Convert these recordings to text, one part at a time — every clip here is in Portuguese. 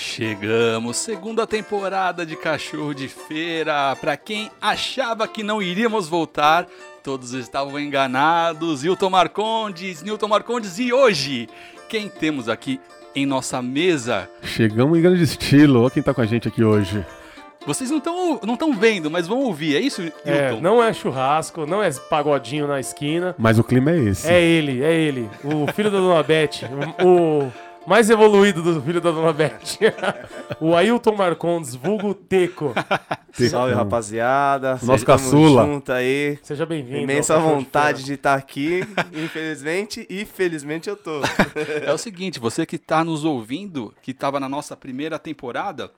Chegamos, segunda temporada de Cachorro de Feira. Para quem achava que não iríamos voltar, todos estavam enganados. Hilton Marcondes, Newton Marcondes e hoje, quem temos aqui em nossa mesa? Chegamos em grande estilo. Olha quem tá com a gente aqui hoje. Vocês não estão não tão vendo, mas vão ouvir, é isso, Hilton? É, não é churrasco, não é pagodinho na esquina. Mas o clima é esse. É ele, é ele. O filho da Dona Beth. O, o mais evoluído do filho da Dona Beth. o Ailton Marcondes, vulgo Teco. Salve, rapaziada. Nosso caçula. junto aí. Seja bem-vindo. Imensa vontade de estar aqui. Infelizmente, e felizmente eu tô. É o seguinte, você que está nos ouvindo, que estava na nossa primeira temporada,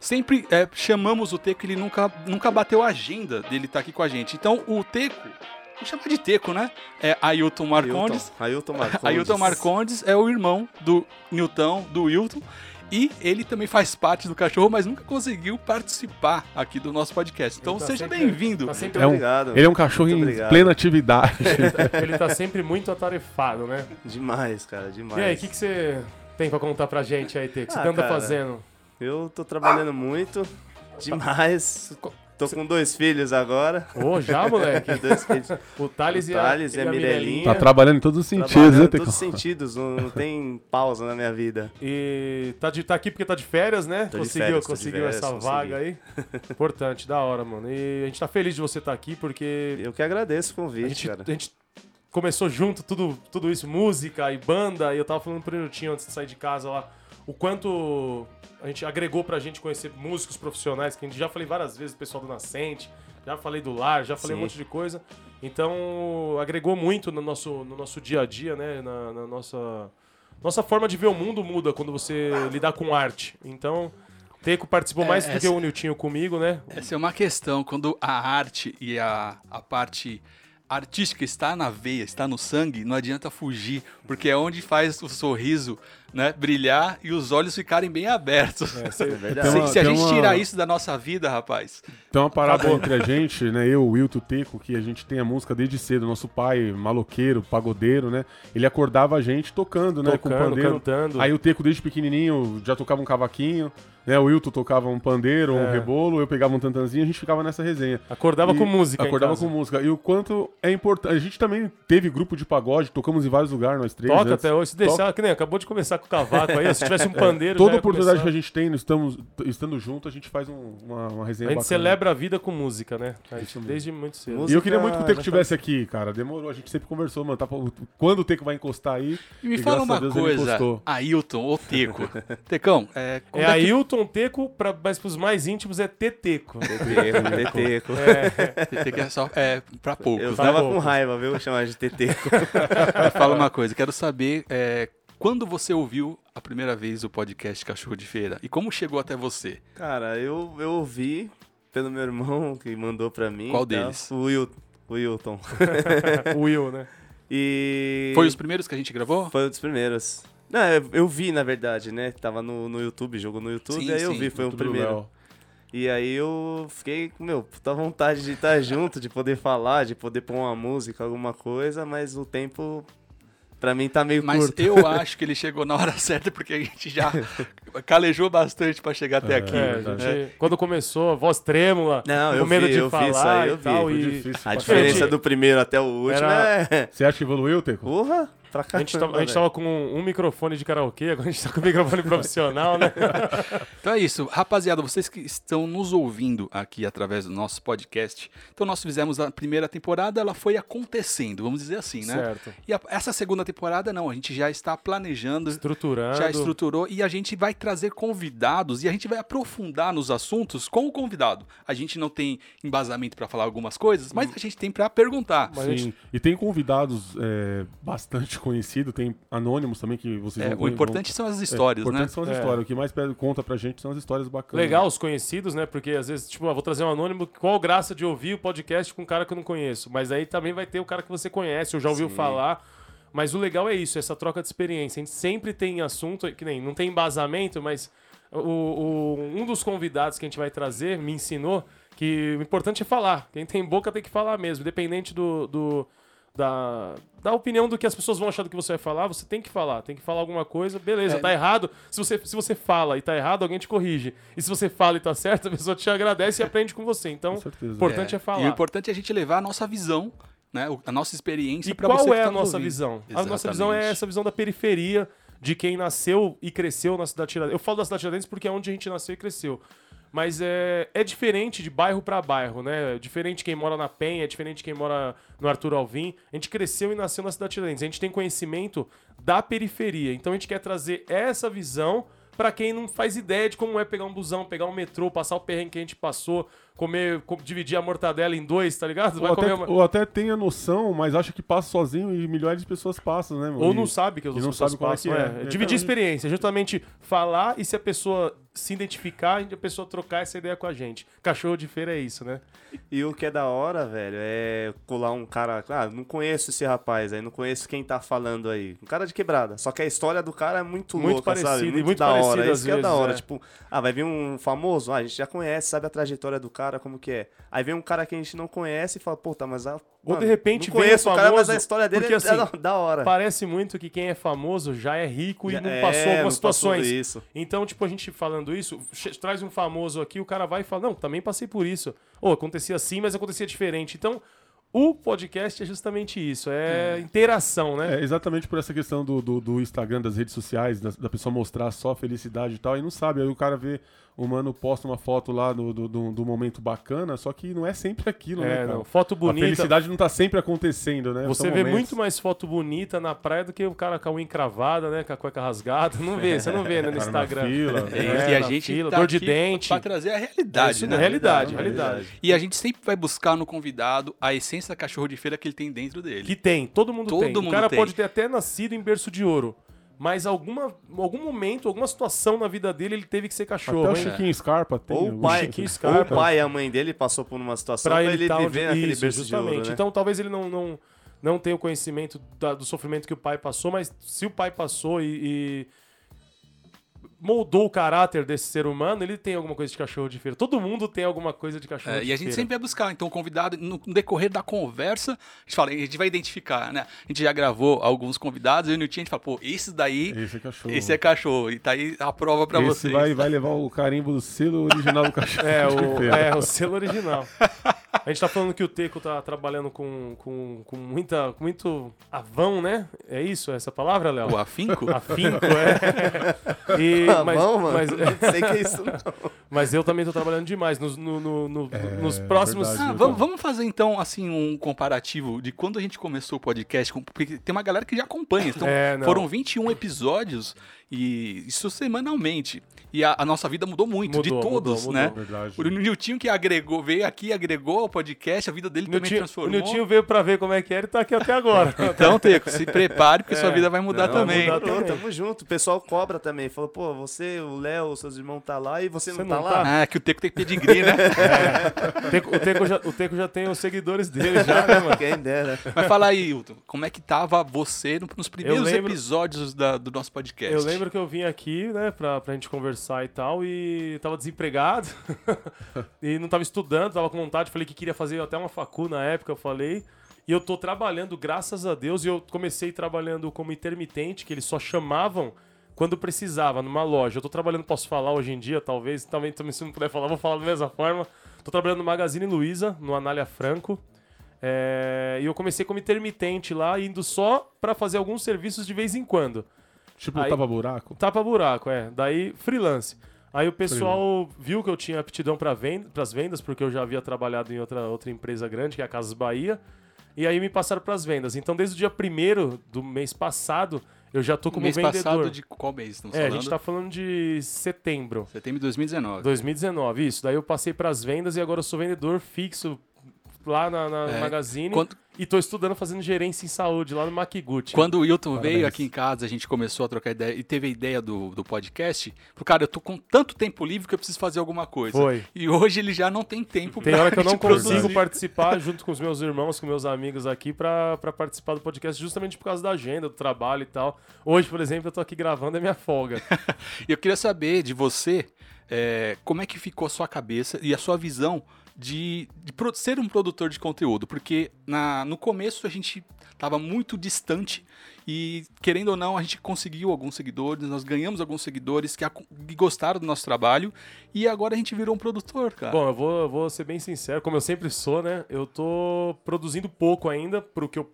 sempre é, chamamos o Teco, ele nunca, nunca bateu a agenda dele estar aqui com a gente. Então o Teco, vou chamar de Teco, né? É Ailton Marcondes. Ailton Marcondes. Ailton Marcondes é o irmão do Newton, do Wilton. E ele também faz parte do cachorro, mas nunca conseguiu participar aqui do nosso podcast. Então tá seja bem-vindo. Tá sempre, É um- Obrigado. Ele é um cachorro em obrigado. plena atividade. ele tá sempre muito atarefado, né? Demais, cara, demais. E aí, o que, que você tem pra contar pra gente aí, Teco? O que você Ah, anda cara. fazendo? Eu tô trabalhando muito. Demais. Tô com dois filhos agora. Ô, já, moleque? dois filhos. O Thales, O e a, Thales e a Mirelinha. tá trabalhando em todos os sentidos, né, em todos os sentidos. Não, não tem pausa na minha vida. E tá, de, tá aqui porque tá de férias, né? Tô de conseguiu férias, tô de conseguiu férias, essa consegui. vaga aí. Importante, da hora, mano. E a gente tá feliz de você estar aqui porque Eu que agradeço o a convite, gente, cara. a gente começou junto tudo, tudo isso, música e banda. E eu tava falando pro minutinho antes de sair de casa lá o quanto a gente agregou pra gente conhecer músicos profissionais, que a gente já falei várias vezes, o pessoal do Nascente, já falei do Lar, já falei Sim. um monte de coisa. Então, agregou muito no nosso, no nosso dia a dia, né? Na, na nossa. Nossa forma de ver o mundo muda quando você lidar com arte. Então, Teco participou É, mais do que o Niltinho comigo, né? Essa é uma questão. Quando a arte e a, a parte artística está na veia, está no sangue, não adianta fugir, porque é onde faz o sorriso né, brilhar e os olhos ficarem bem abertos. É Se, verdade. Tem uma- se a gente uma- tirar isso da nossa vida, rapaz, Tem uma parada entre a gente, né? Eu, o Wilton, o Teco, que a gente tem a música desde cedo. Nosso pai, maloqueiro, pagodeiro, né? Ele acordava a gente tocando, né? com Tocando, pandeiro. cantando. Aí o Teco, desde pequenininho, já tocava um cavaquinho, né? O Wilton tocava um pandeiro, um É. rebolo, eu pegava um tantanzinho, a gente ficava nessa resenha. Acordava E com música. Acordava com música. E o quanto é importante. A gente também teve grupo de pagode, tocamos em vários lugares, nós três. Toca antes. até hoje. Se deixar, que nem acabou de começar com o cavaco aí. Se tivesse um pandeiro. Toda oportunidade que começar. a gente tem, nós estamos estando junto, a gente faz um- uma, uma resenha A gente bacana. celebra a vida com música, né? A gente, desde muito cedo. Música- E eu queria muito que o Teco estivesse aqui, cara. Demorou, a gente sempre conversou, mano. Tá, quando o Teco vai encostar aí? e me E fala uma Deus coisa. Ailton ou Teco. Tecão, é, É é que- Ailton Teco, pra, mas pros mais íntimos é Teteco. Teteco, teteco. Teco é só é, pra poucos. Eu né? tava pouco. com raiva, viu? Chamar de teteco. Fala uma coisa, quero saber é, quando você ouviu a primeira vez o podcast Cachorro de Feira e como chegou até você? Cara, eu, eu ouvi pelo meu irmão que mandou pra mim. Qual deles? O, Wil, o Wilton. o Will, né? E. Foi os primeiros que a gente gravou? Foi um dos primeiros. Não, eu, eu vi, na verdade, né? Tava no, no YouTube, jogou no YouTube, Sim, aí eu sim, vi, foi o primeiro. E aí eu fiquei com, meu, puta vontade de estar junto, de poder falar, de poder pôr uma música, alguma coisa, mas o tempo, pra mim, tá meio Mas curto. eu acho que ele chegou na hora certa porque a gente já calejou bastante pra chegar até aqui. É, gente, quando começou, a voz trêmula, Não, com eu medo vi, de eu vi falar isso aí, e eu vi, tal. e. A diferença do primeiro até o último Era- é... Você acha que evoluiu, Teco? Porra, pra a gente, tava, a gente tava com um microfone de karaokê, agora a gente tá com um microfone profissional, né? Então é isso, rapaziada, vocês que estão nos ouvindo aqui através do nosso podcast. Então nós fizemos a primeira temporada, ela foi acontecendo, vamos dizer assim, né? Certo. E a- essa segunda temporada não, a gente já está planejando, Estruturando. já estruturou e a gente vai trazer convidados e a gente vai aprofundar nos assuntos com o convidado. A gente não tem embasamento para falar algumas coisas, mas a gente tem para perguntar. Sim. gente- E tem convidados é, bastante conhecidos, tem anônimos também que vocês É, vão o importante são as histórias, é, o né? importante são as É. histórias. O que mais conta pra gente são as histórias bacanas. Legal os conhecidos, né? Porque às vezes, tipo, ah, vou trazer um anônimo, qual graça de ouvir o podcast com um cara que eu não conheço? Mas aí também vai ter o cara que você conhece, ou já ouviu Sim. falar. Mas o legal é isso, essa troca de experiência. A gente sempre tem assunto, que nem não tem embasamento, mas o, o- um dos convidados que a gente vai trazer me ensinou que o importante é falar. Quem tem boca tem que falar mesmo, independente do, do, da, da opinião do que as pessoas vão achar do que você vai falar, você tem que falar, tem que falar alguma coisa, beleza, É. tá errado. Se você, se você fala e tá errado, alguém te corrige. E se você fala e tá certo, a pessoa te agradece e aprende com você. Então, Com o importante é, falar. E o importante é a gente levar a nossa visão, né? A nossa experiência E pra qual você que é tá a nos nossa ouvindo. visão? A nossa visão é Exatamente. essa visão da periferia, de quem nasceu e cresceu na cidade Tiradentes. Eu falo da cidade Tiradentes porque é onde a gente nasceu e cresceu. Mas é, é diferente de bairro pra bairro, né? É diferente quem mora na Penha, é diferente quem mora no Arthur Alvim. A gente cresceu e nasceu na cidade Tiradentes. A gente tem conhecimento da periferia. Então a gente quer trazer essa visão pra quem não faz ideia de como é pegar um busão, pegar um metrô, passar o perrengue que a gente passou, comer, co- dividir a mortadela em dois, tá ligado? Ou até, ou até tem a noção, mas acha que passa sozinho e milhares de pessoas passam, né? Ou E- não sabe que as outras não pessoas sabe como é passam. é. é. Então, Dividir gente- experiência, justamente falar e se a pessoa se identificar, a pessoa trocar essa ideia com a gente. Cachorro de feira é isso, né? E o que é da hora, velho, é colar um cara. Ah, não conheço esse rapaz aí, não conheço quem tá falando aí. Um cara de quebrada. Só que a história do cara é muito, Muito louca, parecida, sabe? e Muito, muito da parecida hora. Isso que é da vezes, hora. é. Tipo, ah, vai vir um famoso, ah, a gente já conhece, sabe a trajetória do cara, como que é. Aí vem um cara que a gente não conhece e fala, puta, mas a. Ou mano, de repente não conheço um o cara, mas famoso, a história dele porque, é assim, da, hora. Parece muito que quem é famoso já é rico e Já- não é, passou não algumas passou situações. isso. Então, tipo, a gente falando isso, che- traz um famoso aqui, o cara vai e fala, não, também passei por isso. Ou acontecia assim, mas acontecia diferente. Então, o podcast é justamente isso, é, interação, né? É, exatamente por essa questão do, do, do Instagram, das redes sociais, da, da pessoa mostrar só felicidade e tal, e não sabe. Aí o cara vê, o mano posta uma foto lá do, do, do, do momento bacana, só que não é sempre aquilo, né, É, cara? não, foto A bonita. felicidade não tá sempre acontecendo, né? Você São vê momentos. muito mais foto bonita na praia do que o cara com a unha encravada, né? Com a cueca rasgada. Não vê, você não vê né, no Instagram. fila. É, É, e a gente fila, tá dor de aqui dente. pra trazer a É realidade, isso, né? realidade, Realidade, realidade. E a gente sempre vai buscar no convidado a essência da cachorro de feira que ele tem dentro dele. Que tem, todo mundo Todo tem. mundo o cara tem. pode ter até nascido em berço de ouro. Mas alguma, algum momento, alguma situação na vida dele, ele teve que ser cachorro. Até o? Chiquinho Scarpa tem. Ou o pai, Chiquinho Chiquinho ou Scarpa. o pai e a mãe dele passou por uma situação pra pra, ele ele tá viver naquele Isso, berço de ouro, justamente. né? Então talvez ele não, não, não tenha o conhecimento da- do sofrimento que o pai passou, mas se o pai passou e, e moldou o caráter desse ser humano, ele tem alguma coisa de cachorro de feira. Todo mundo tem alguma coisa de cachorro É, de e a gente feira. sempre vai buscar. Então, o convidado, no decorrer da conversa, a gente fala, a gente vai identificar, né? A gente já gravou alguns convidados, eu e o Nilton, a gente fala, pô, esses daí, Esse é cachorro. esse é cachorro. E tá aí a prova pra Esse vocês. vai, vai levar o carimbo do selo original do cachorro. É, de o, feira. é, o selo original. A gente tá falando que o Teco tá trabalhando com, com, com muita, com muito avão, né? É isso, essa palavra, Léo? O afinco? Afinco, é. E, Ah, mas, bom, mas, Não sei que é isso, não. mas eu também tô trabalhando demais. Nos, no- no- no- nos próximos. verdade. Ah, vamos, vamos fazer então assim um comparativo de quando a gente começou o podcast, com- porque tem uma galera que já acompanha. Então, É, foram 21 episódios e isso semanalmente. E a, a nossa vida mudou muito, de Mudou, todos, mudou, né? mudou. Verdade. O Niltinho que agregou, veio aqui, agregou ao podcast, a vida dele O também Niltinho, o transformou. Niltinho veio pra ver como é que era e tá aqui até agora. Então, Teco, se prepare, porque sua vida vai mudar Não, também. mudar Demorou, também. tamo junto. O pessoal cobra também. Falou, pô, você, o Léo, os seus irmãos tá lá e você, Você não, não tá tá? lá? Ah, que o Teco tem pedigree, né? O Teco, o Teco já, o Teco já tem os seguidores dele, já, né, mano? Quem dera. Mas fala aí, Hilton, como é que tava você no- nos primeiros lembro- episódios da- do nosso podcast? Eu lembro que eu vim aqui, né, pra, pra gente conversar e tal, e tava desempregado, e não tava estudando, tava com vontade, falei que queria fazer até uma facu na época, eu falei, e eu tô trabalhando, graças a Deus, e eu comecei trabalhando como intermitente, que eles só chamavam quando precisava, numa loja. Eu tô trabalhando, posso falar hoje em dia, talvez, também, também se não puder falar, vou falar da mesma forma. Tô trabalhando no Magazine Luiza, no Anália Franco, é, e eu comecei como intermitente lá, indo só pra fazer alguns serviços de vez em quando. Tipo, Aí- tava buraco? Tapa buraco, é. Daí, freelance. Aí o pessoal viu que eu tinha aptidão para venda, as vendas, porque eu já havia trabalhado em outra, outra empresa grande, que é a Casas Bahia. E aí me passaram para as vendas. Então, desde o dia 1 do mês passado, eu já tô como mês vendedor. passado de qual mês estamos É, a falando? gente tá falando de setembro. Setembro de 2019. 2019, isso. Daí eu passei para as vendas e agora eu sou vendedor fixo lá na, na É. Magazine. Quando- E tô estudando fazendo gerência em saúde lá no Makiguchi. Quando o Wilton Parabéns. veio aqui em casa, a gente começou a trocar ideia e teve a ideia do, do podcast. Falei, cara, eu tô com tanto tempo livre que eu preciso fazer alguma coisa. Foi. E hoje ele já não tem tempo Tem pra hora que eu não gente produzir. consigo participar junto com os meus irmãos, com meus amigos aqui pra, pra participar do podcast, justamente por causa da agenda, do trabalho e tal. Hoje, por exemplo, eu tô aqui gravando, é minha folga. E eu queria saber de você, é, como é que ficou a sua cabeça e a sua visão de, de ser um produtor de conteúdo? Porque na, no começo a gente estava muito distante e, querendo ou não, a gente conseguiu alguns seguidores, nós ganhamos alguns seguidores que, que gostaram do nosso trabalho e agora a gente virou um produtor, cara. Bom, eu vou, eu vou ser bem sincero, como eu sempre sou, né? Eu tô produzindo pouco ainda pro que eu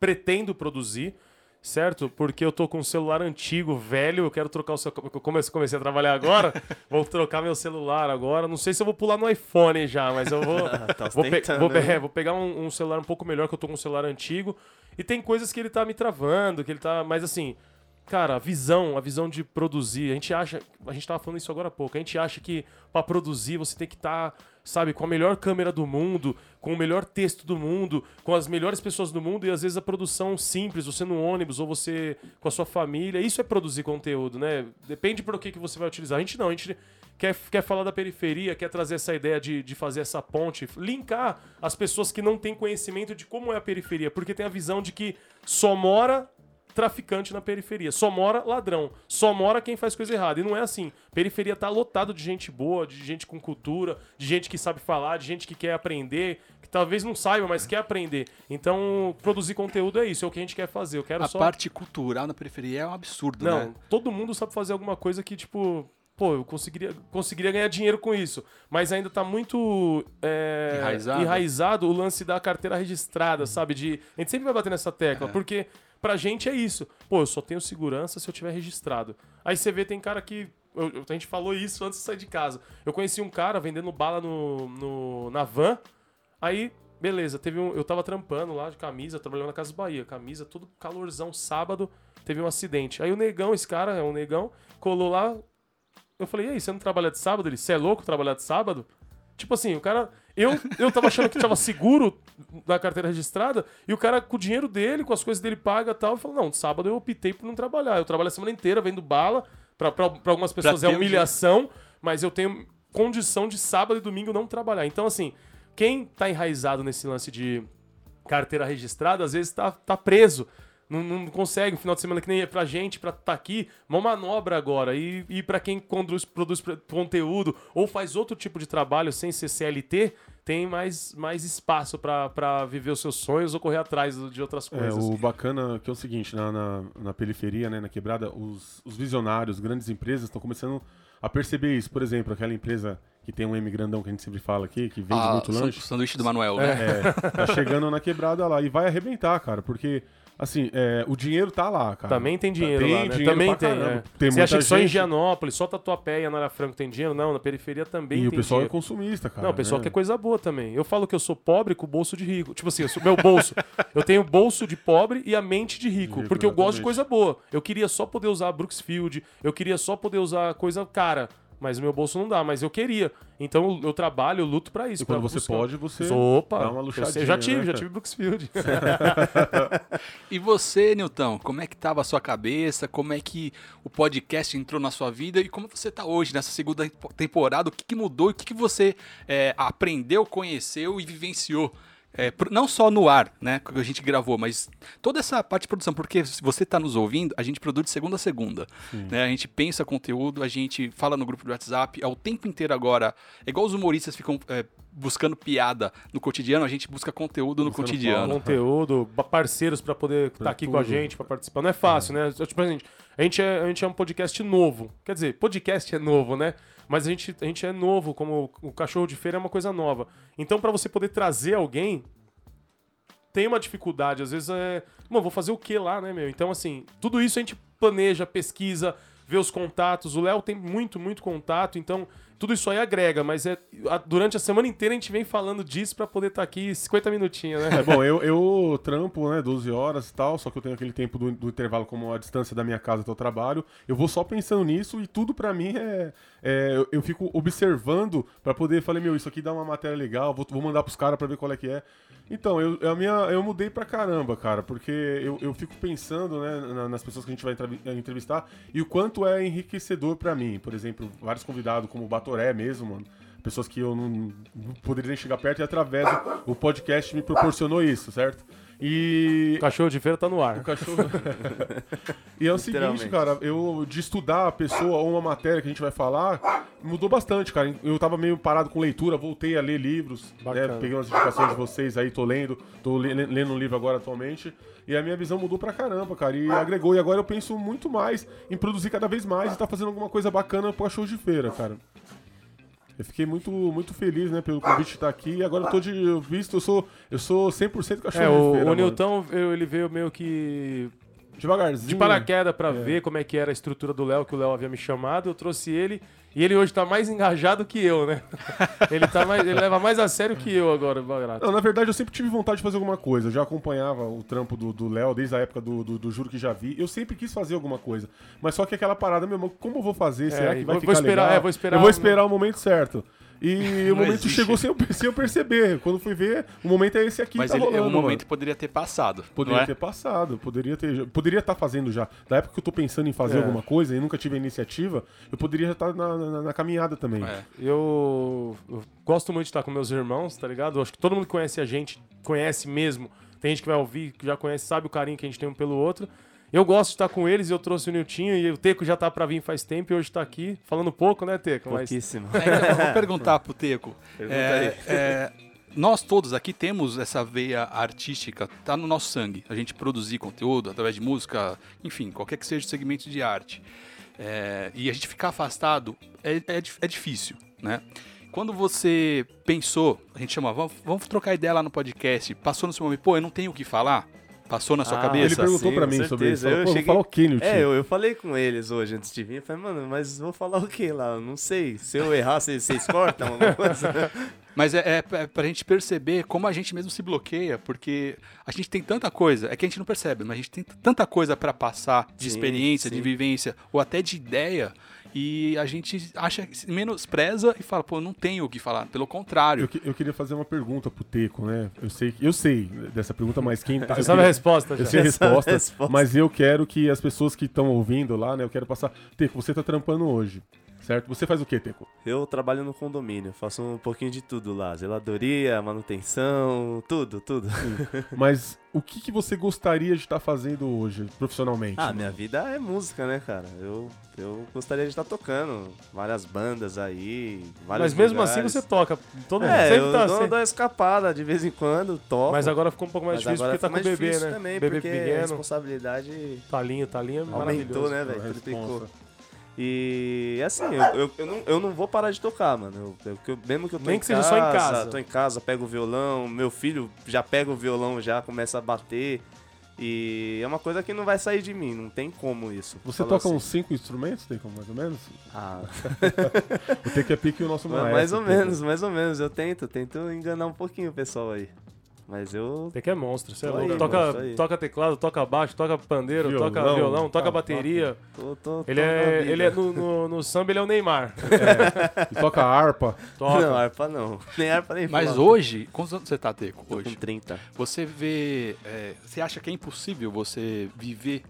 pretendo produzir, certo? Porque eu tô com um celular antigo, velho, eu quero trocar o seu. Eu comecei, a trabalhar agora, vou trocar meu celular agora. Não sei se eu vou pular no iPhone já, mas eu vou. Tá vou, vou, né? é, vou pegar um, um celular um pouco melhor, que eu tô com um celular antigo. E tem coisas que ele tá me travando, que ele tá. Mas assim. Cara, a visão, a visão de produzir, a gente acha, a gente tava falando isso agora há pouco, a gente acha que pra produzir você tem que estar, sabe, com a melhor câmera do mundo, com o melhor texto do mundo, com as melhores pessoas do mundo e às vezes a produção simples, você no ônibus ou você com a sua família, isso é produzir conteúdo, né? Depende para o que, que você vai utilizar. A gente não, a gente quer, quer falar da periferia, quer trazer essa ideia de, de fazer essa ponte, linkar as pessoas que não têm conhecimento de como é a periferia, porque tem a visão de que só mora traficante na periferia. Só mora ladrão. Só mora quem faz coisa errada. E não é assim. Periferia tá lotado de gente boa, de gente com cultura, de gente que sabe falar, de gente que quer aprender, que talvez não saiba, mas quer aprender. Então, produzir conteúdo é isso, é o que a gente quer fazer. Eu quero a só. parte cultural na periferia é um absurdo, Não, né? todo mundo sabe fazer alguma coisa que, tipo. Pô, eu conseguiria, conseguiria ganhar dinheiro com isso. Mas ainda tá muito é, Enraizado. enraizado o lance da carteira registrada, sabe? De, a gente sempre vai bater nessa tecla, porque pra gente é isso. Pô, eu só tenho segurança se eu tiver registrado. Aí você vê, tem cara que. eu- a gente falou isso antes de sair de casa. Eu conheci um cara vendendo bala no, no- na van. Aí, beleza, teve um. Eu tava trampando lá de camisa, trabalhando na Casa Bahia. Camisa, todo calorzão, sábado, teve um acidente. Aí o negão, esse cara é um negão, colou lá. Eu falei, e aí, você não trabalha de sábado? Ele, você é louco trabalhar de sábado? Tipo assim, o cara. Eu, eu tava achando que tava seguro na carteira registrada, e o cara, com o dinheiro dele, com as coisas dele paga e tal, falou: não, sábado eu optei por não trabalhar. Eu trabalho a semana inteira vendo bala. Pra, pra, pra algumas pessoas é ter um humilhação, mas eu tenho condição de sábado e domingo não trabalhar. Então, assim, quem tá enraizado nesse lance de carteira registrada, às vezes tá, tá preso. Não, não consegue um final de semana que nem é pra gente, pra tá aqui, uma manobra agora. E, e para quem conduz, produz conteúdo ou faz outro tipo de trabalho sem ser CLT, tem mais, mais espaço pra- pra viver os seus sonhos ou correr atrás de outras É, coisas. o bacana que é o seguinte, na, na, na periferia, né, na quebrada, os, os visionários, grandes empresas estão começando a perceber isso. Por exemplo, aquela empresa que tem um M grandão que a gente sempre fala aqui, que vende Ah, muito lanche, sanduíche do Manuel, né? é, tá chegando na quebrada lá e vai arrebentar, cara, porque, assim, é, o dinheiro tá lá, cara. Também tem dinheiro Tem lá, né? dinheiro Também tem. é. Tem Você acha que só em Gianópolis, só Tatuapé e Anara Franco tem dinheiro? Não, na periferia também E o tem pessoal é dinheiro. consumista, cara. Não, o pessoal né? quer coisa boa também. Eu falo que eu sou pobre com o bolso de rico. Tipo assim, eu sou meu bolso. eu tenho bolso de pobre e a mente de rico. Rico, porque eu gosto de coisa boa. Eu queria só poder usar Brooksfield. Eu queria só poder usar coisa cara. Mas o meu bolso não dá, mas eu queria. Então eu, eu trabalho, eu luto pra isso. E quando você buscar. pode, você Opa, dá uma eu luxadinha, sei, já tive, né, já tive Brooksfield. E você, Nilton, como é que tava a sua cabeça? Como é que o podcast entrou na sua vida? E como você tá hoje, nessa segunda temporada? O que, que mudou? O que, que você é, aprendeu, conheceu e vivenciou? É, não só no ar, né, que a gente gravou, mas toda essa parte de produção, porque se você está nos ouvindo, a gente produz de segunda a segunda, né, a gente pensa conteúdo, a gente fala no grupo do WhatsApp, é o tempo inteiro agora, é igual os humoristas ficam é, buscando piada no cotidiano, a gente busca conteúdo no Buscando cotidiano. conteúdo, parceiros pra poder estar aqui com a tudo. gente, pra participar. Não é fácil, né? Tipo, a gente, a, gente é, a gente é um podcast novo. Quer dizer, podcast é novo, né? Mas a gente, a gente é novo, como o cachorro de feira é uma coisa nova. Então, pra você poder trazer alguém, tem uma dificuldade. Às vezes é. Mano, vou fazer o que lá, né, meu? Então, assim, tudo isso a gente planeja, pesquisa, vê os contatos. O Léo tem muito, muito contato, então tudo isso aí agrega, mas é durante a semana inteira a gente vem falando disso pra poder estar aqui 50 minutinhos, né? É, bom, eu, eu trampo, né, 12 horas e tal, só que eu tenho aquele tempo do, do intervalo como a distância da minha casa até o trabalho. Eu vou só pensando nisso e tudo pra mim é. é, eu, eu fico observando pra poder falar, meu, isso aqui dá uma matéria legal, vou, vou mandar pros caras pra ver qual é que é. Então, eu, a minha, eu mudei pra caramba, cara, porque eu, eu fico pensando, né, na- nas pessoas que a gente vai entrevi- entrevistar e o quanto é enriquecedor pra mim. Por exemplo, vários convidados, como o Batoré mesmo, mano. Pessoas que eu não, não poderia nem chegar perto e através do o podcast me proporcionou isso, certo? E O cachorro de feira tá no ar. o cachorro. e é o seguinte, cara, eu de estudar a pessoa ou uma matéria que a gente vai falar, mudou bastante, cara. Eu tava meio parado com leitura, voltei a ler livros, né? Peguei umas indicações de vocês aí, tô lendo, tô le- lendo um livro agora atualmente. E a minha visão mudou pra caramba, cara. E agregou. E agora eu penso muito mais em produzir cada vez mais e tá fazendo alguma coisa bacana pro cachorro de feira, cara. Eu fiquei muito, muito feliz, né, pelo convite de estar aqui. E agora eu tô de visto, eu sou, eu sou 100% cachorro É, o, feira. o mano. Newton, eu- ele veio meio que Devagarzinho. de paraquedas pra ver como é que era a estrutura do Léo, que o Léo havia me chamado. Eu trouxe ele e ele hoje tá mais engajado que eu, né? ele, tá mais, ele leva mais a sério que eu agora, barato. Não, na verdade, eu sempre tive vontade de fazer alguma coisa. Eu já acompanhava o trampo do Léo desde a época do, do, do Juro que já vi. Eu sempre quis fazer alguma coisa. Mas só que aquela parada, meu irmão, como eu vou fazer? Será que vai vou- ficar vou esperar, legal? é, vou esperar Eu vou um- esperar o momento certo. E o momento existe. chegou sem eu, sem eu perceber. Quando fui ver, o momento é esse aqui, Mas tá ele, rolando, o momento mano. poderia ter passado. Poderia é? ter passado, poderia ter. Poderia estar fazendo já. Da época que eu tô pensando em fazer É. alguma coisa e nunca tive a iniciativa, eu poderia já estar na, na- na caminhada também. É. Eu, eu gosto muito de estar com meus irmãos, tá ligado? Eu acho que todo mundo que conhece a gente, conhece mesmo. Tem gente que vai ouvir, que já conhece, sabe o carinho que a gente tem um pelo outro. Eu gosto de estar com eles, eu trouxe o Niltinho e o Teco já tá pra vir faz tempo e hoje tá aqui, falando pouco, né, Teco? Mas Pouquíssimo. É, então, eu vou perguntar pro Teco. Pergunta É, aí. é, nós todos aqui temos essa veia artística, tá no nosso sangue. A gente produzir conteúdo através de música, enfim, qualquer que seja o segmento de arte. É, e a gente ficar afastado é, é, é difícil, né? Quando você pensou, a gente chama, vamos, vamos trocar ideia lá no podcast, passou no seu momento, pô, eu não tenho o que falar? Passou na sua Ah, cabeça? Ele perguntou com mim sobre isso. Falou, Eu cheguei- vou falar o que, Nilton? É, eu, eu falei com eles hoje antes de vir. Eu falei, mano, mas vou falar o que lá? Eu não sei. Se eu errar, vocês, vocês cortam alguma coisa? Mas é, é, é pra gente perceber como a gente mesmo se bloqueia, porque a gente tem tanta coisa, é que a gente não percebe, mas a gente tem tanta coisa pra passar de Sim, experiência, de sim. vivência, ou até de ideia, e a gente acha, menospreza e fala, pô, não tenho o que falar. Pelo contrário. Eu, que- eu queria fazer uma pergunta pro Teco, né? Eu sei, eu sei dessa pergunta, mas quem tá. você eu sabe a resposta Eu já. sei a Essa é a resposta, resposta. mas eu quero que as pessoas que estão ouvindo lá, né? Eu quero passar. Teco, você tá trampando hoje, certo? Você faz o quê, Teco? Eu trabalho no condomínio, faço um pouquinho de tudo lá. Zeladoria, manutenção, tudo, tudo. Mas o que, que você gostaria de estar fazendo hoje, profissionalmente? Ah, minha vida é música, né, cara? Eu, eu gostaria de estar tocando várias bandas aí, vários Mas mesmo lugares. assim você toca. Todo mundo É, sempre eu tá dou, sempre- dou uma escapada de vez em quando, toco. Mas agora ficou um pouco mais Mas difícil porque tá com o bebê, né? também, bebê porque a pequeno. responsabilidade Talinho, talinho é maravilhoso. aumentou, né, velho? Triplicou. E assim, eu, eu, eu, não, eu não vou parar de tocar, mano. Eu, eu- eu- mesmo que eu tô Nem em que seja casa, só em casa. Tô em casa, pego o violão, meu filho já pega o violão, já começa a bater. E é uma coisa que não vai sair de mim, não tem como isso. Você toca assim. uns cinco instrumentos, Teco, mais ou menos? Ah, O Teco é pique o nosso maestro. mais ou menos, mais ou menos. Eu tento, tento enganar um pouquinho o pessoal aí. Mas eu. Tem que é monstro, você é louco. aí, Toca, toca teclado, toca baixo, toca pandeiro, Violão, toca violão, toca tá, bateria. Tô, tô, Ele tô é, ele é no, no, no samba, ele é o Neymar. E toca harpa. Toca. Não, harpa não. Nem harpa nem Mas flauta. hoje, quantos anos você tá, Teco, Tô com hoje? 30. Você vê. é, você acha que é impossível você viver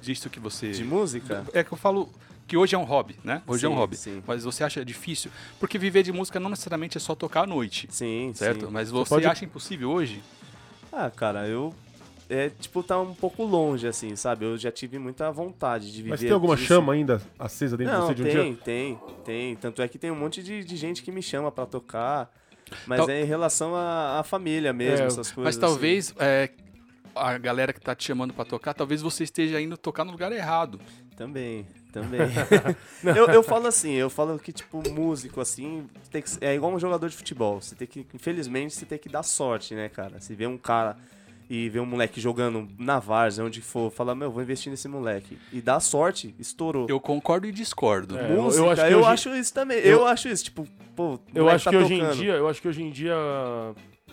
disso que você. De música? É que eu falo que hoje é um hobby, né? Hoje é um Sim, hobby. sim. Mas você acha difícil? Porque viver de música não necessariamente é só tocar à noite, Sim, certo? sim. Mas você pode- acha impossível hoje? Ah, cara, eu. É, tipo, tá um pouco longe, assim, sabe? Eu já tive muita vontade de viver. Mas tem alguma disso. chama ainda acesa dentro de Não, você de um tem, dia? tem, tem. Tanto é que tem um monte de, de gente que me chama pra tocar. Mas Tal- é em relação à, à família mesmo, É, essas coisas. Mas assim. talvez é, a galera que tá te chamando pra tocar, talvez você esteja indo tocar no lugar errado. Também, também. eu, eu falo assim, eu falo que, tipo, músico, assim, tem que- é igual um jogador de futebol. Você tem que, infelizmente, você tem que dar sorte, né, cara? Se vê um cara e vê um moleque jogando na várzea, onde for, fala, meu, vou investir nesse moleque. E dá sorte, estourou. Eu concordo e discordo. É, eu- Música, eu eu acho acho, que hoje- isso também. eu- Eu, acho isso, tipo, pô, Eu acho tá que hoje em tocando. dia, eu acho que hoje em dia,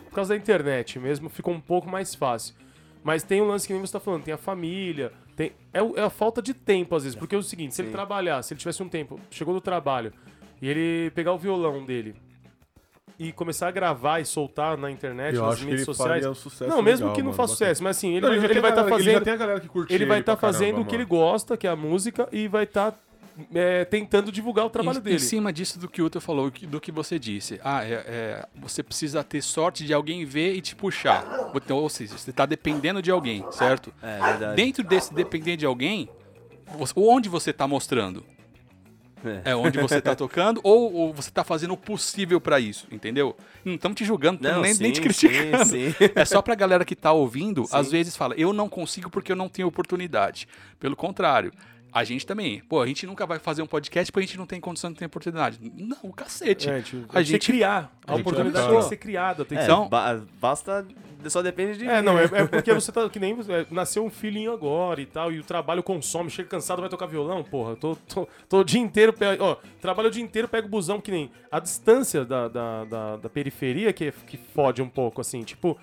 por causa da internet mesmo, ficou um pouco mais fácil. Mas tem um lance que nem você tá falando, tem a família, tem é, é a falta de tempo às vezes, porque é o seguinte, se ele Sim. trabalhar, se ele tivesse um tempo, chegou do trabalho e ele pegar o violão dele e começar a gravar e soltar na internet, Eu nas acho que mídias ele sociais. faria um sucesso Não, mesmo legal, que não mano, faça bacana. sucesso, mas assim, ele, Não, ele tem vai estar Ele já fazendo tem a galera que curte ele vai estar estar fazendo o que ele gosta, que é a música, e vai estar é, tentando divulgar o trabalho em, dele. Em cima disso do que o Uto falou, do que você disse. Ah, é, é, você precisa ter sorte de alguém ver e te puxar. Então, ou seja, você está dependendo de alguém, certo? É verdade. Dentro desse depender de alguém, você- onde você está mostrando? É. É onde você está tocando ou, ou você está fazendo o possível para isso, entendeu? Não estamos te julgando, não nem, nem te sim, criticando. sim, sim. É só pra galera que tá ouvindo, às vezes fala, eu não consigo porque eu não tenho oportunidade. Pelo contrário, a gente também. Pô, a gente nunca vai fazer um podcast porque a gente não tem condição de ter oportunidade. Não, o cacete. É, tipo, a tem que gente criar. A, a gente oportunidade é tem que ser criada. Tem que É, Então- ba- basta. Só depende de. É, mim. não, é, é porque você tá que nem é, nasceu um filhinho agora e tal, e o trabalho consome, chega cansado, vai tocar violão, porra. eu Tô, tô, tô o dia inteiro, ó, trabalho o dia inteiro, pego o busão, que nem a distância da, da, da, da periferia que, que fode um pouco, assim, tipo.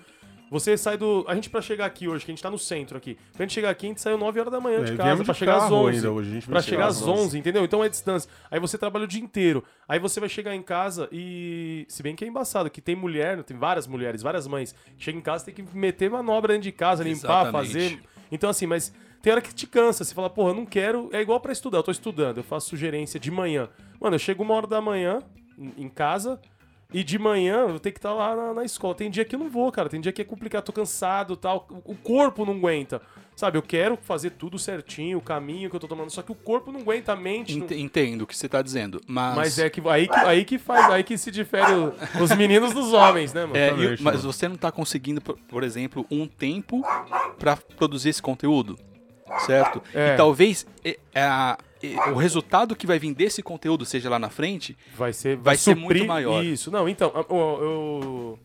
Você sai do. A gente, pra chegar aqui hoje, que a gente tá no centro aqui, pra gente chegar aqui, a gente saiu 9 horas da manhã É, de casa, pra de chegar às carro 11. ainda hoje, a gente pra chegar às chegar às 11, entendeu? Então é distância. Aí você trabalha o dia inteiro. Aí você vai chegar em casa e. Se bem que é embaçado, que tem mulher, tem várias mulheres, várias mães, que chegam em casa tem que meter manobra dentro de casa, limpar, Exatamente. fazer. Então, assim, mas tem hora que te cansa. Você fala, porra, eu não quero. É igual pra estudar. Eu tô estudando, eu faço sugerência de manhã. Mano, eu chego uma hora da manhã em casa. E de manhã eu tenho que estar lá na, na escola. Tem dia que eu não vou, cara. Tem dia que é complicado, tô cansado tal. O o corpo não aguenta. Sabe, eu quero fazer tudo certinho, o caminho que eu tô tomando. Só que o corpo não aguenta, a mente. não- Ent- Entendo o que você tá dizendo, mas... Mas é que aí, que aí que faz, aí que se difere o- os meninos dos homens, né, mano? É, e- mas você não tá conseguindo, por, exemplo, um tempo pra produzir esse conteúdo, certo? É. E talvez é, é a- o resultado que vai vir desse conteúdo, seja lá na frente, Vai ser, Vai ser muito maior. Isso. Não, então, eu, eu,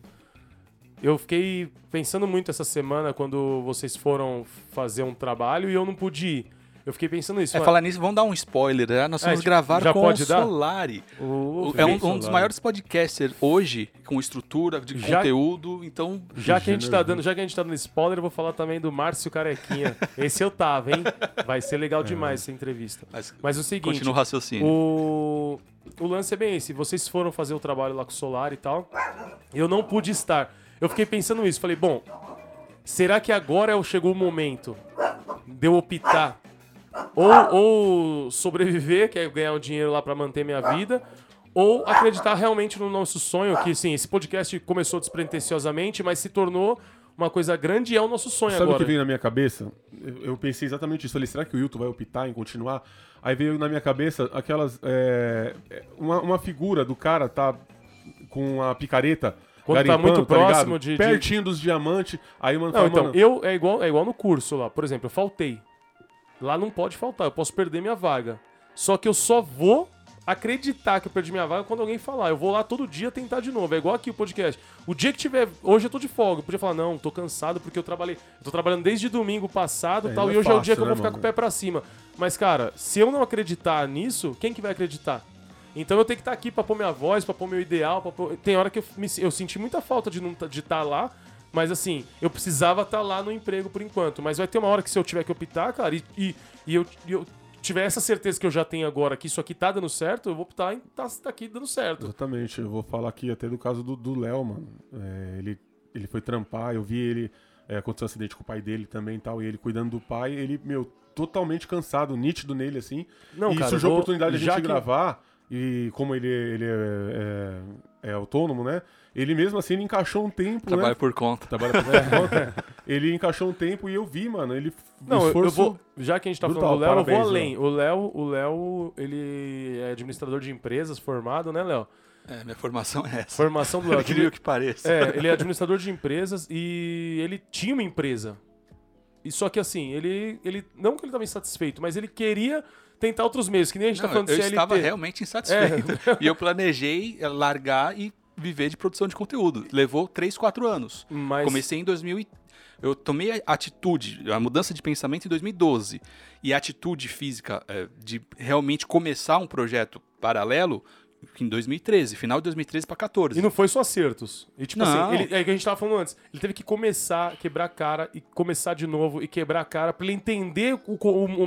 eu fiquei pensando muito essa semana quando vocês foram fazer um trabalho e eu não pude ir. Eu fiquei pensando isso. É, mas- falar nisso, vamos dar um spoiler, né? Nós É, vamos tipo, gravar já com pode o dar? Solari. o- É um, um dos Solari. maiores podcasters hoje, com estrutura de Já- conteúdo, então... Já que, a gente tá dando, já que a gente tá dando spoiler, eu vou falar também do Márcio Carequinha. Esse eu tava, hein? Vai ser legal demais essa entrevista. Mas, Mas o seguinte, continua o raciocínio. O, o lance é bem esse. Vocês foram fazer o trabalho lá com o Solar e tal. Eu não pude estar. Eu fiquei pensando isso. Falei, bom, será que agora é- chegou o momento de eu optar? Ou, ou sobreviver, que é ganhar um dinheiro lá pra manter minha vida, ou acreditar realmente no nosso sonho, que sim, esse podcast começou despretensiosamente, mas se tornou uma coisa grande e é o nosso sonho Sabe o agora. que veio na minha cabeça? Eu, pensei exatamente isso. Falei, será que o Hilton vai optar em continuar? Aí veio na minha cabeça aquelas. é, é, uma, uma figura do cara tá com a picareta. Quando tá muito próximo ligado? de- de- Pertinho dos diamantes. Aí o mano Não, fala, então, mano, eu é igual, é igual no curso lá. Por exemplo, eu faltei. Lá não pode faltar, eu posso perder minha vaga. Só que eu só vou acreditar que eu perdi minha vaga quando alguém falar. Eu vou lá todo dia tentar de novo. É igual aqui o podcast. O dia que tiver. Hoje eu tô de folga. Eu podia falar, não, tô cansado porque eu trabalhei. Eu tô trabalhando desde domingo passado É, tal. E é hoje é o dia fácil, que eu vou né, ficar mano? com o pé pra cima. Mas, cara, se eu não acreditar nisso, quem que vai acreditar? Então eu tenho que estar aqui pra pôr minha voz, pra pôr meu ideal. Pra pôr... Tem hora que eu, me, eu senti muita falta de não tá- de estar lá. Mas assim, eu precisava estar lá no emprego por enquanto. Mas vai ter uma hora que se eu tiver que optar, cara, e, e, e eu, eu tiver essa certeza que eu já tenho agora que isso aqui tá dando certo, eu vou optar em tá, tá aqui dando certo. Exatamente, eu vou falar aqui até do caso do Léo, mano. É, ele, ele foi trampar, eu vi ele, é, aconteceu um acidente com o pai dele também e tal, e ele cuidando do pai, ele, meu, totalmente cansado, nítido nele, assim. Não, e cara, surgiu a oportunidade de a gente que- gravar, e como ele, ele é, é- é autônomo, né? Ele mesmo assim, ele encaixou um tempo, Trabalho né? por conta. Trabalha por conta. Ele encaixou um tempo e eu vi, mano, ele... Não, eu- eu vou. Já que a gente tá brutal, falando do Léo, eu vou além. O Léo, o Léo, ele é administrador de empresas formado, né, Léo? É, minha formação é essa. Formação do Léo. Eu queria que pareça. É, ele é administrador de empresas e ele tinha uma empresa. E só que assim, ele, ele não que ele estava insatisfeito, mas ele queria tentar outros meios, que nem a gente Não, tá falando eu de CLT. estava realmente insatisfeito. E eu planejei largar e viver de produção de conteúdo. Levou 3, 4 anos. Mas Comecei em 2000 e... Eu tomei a atitude, a mudança de pensamento em 2012. E a atitude física eh, de realmente começar um projeto paralelo em 2013, final de 2013 para 14. E não foi só acertos. E tipo Não. assim, ele, é o que a gente tava falando antes. Ele teve que começar, quebrar a cara e começar de novo e quebrar a cara pra ele entender o, o,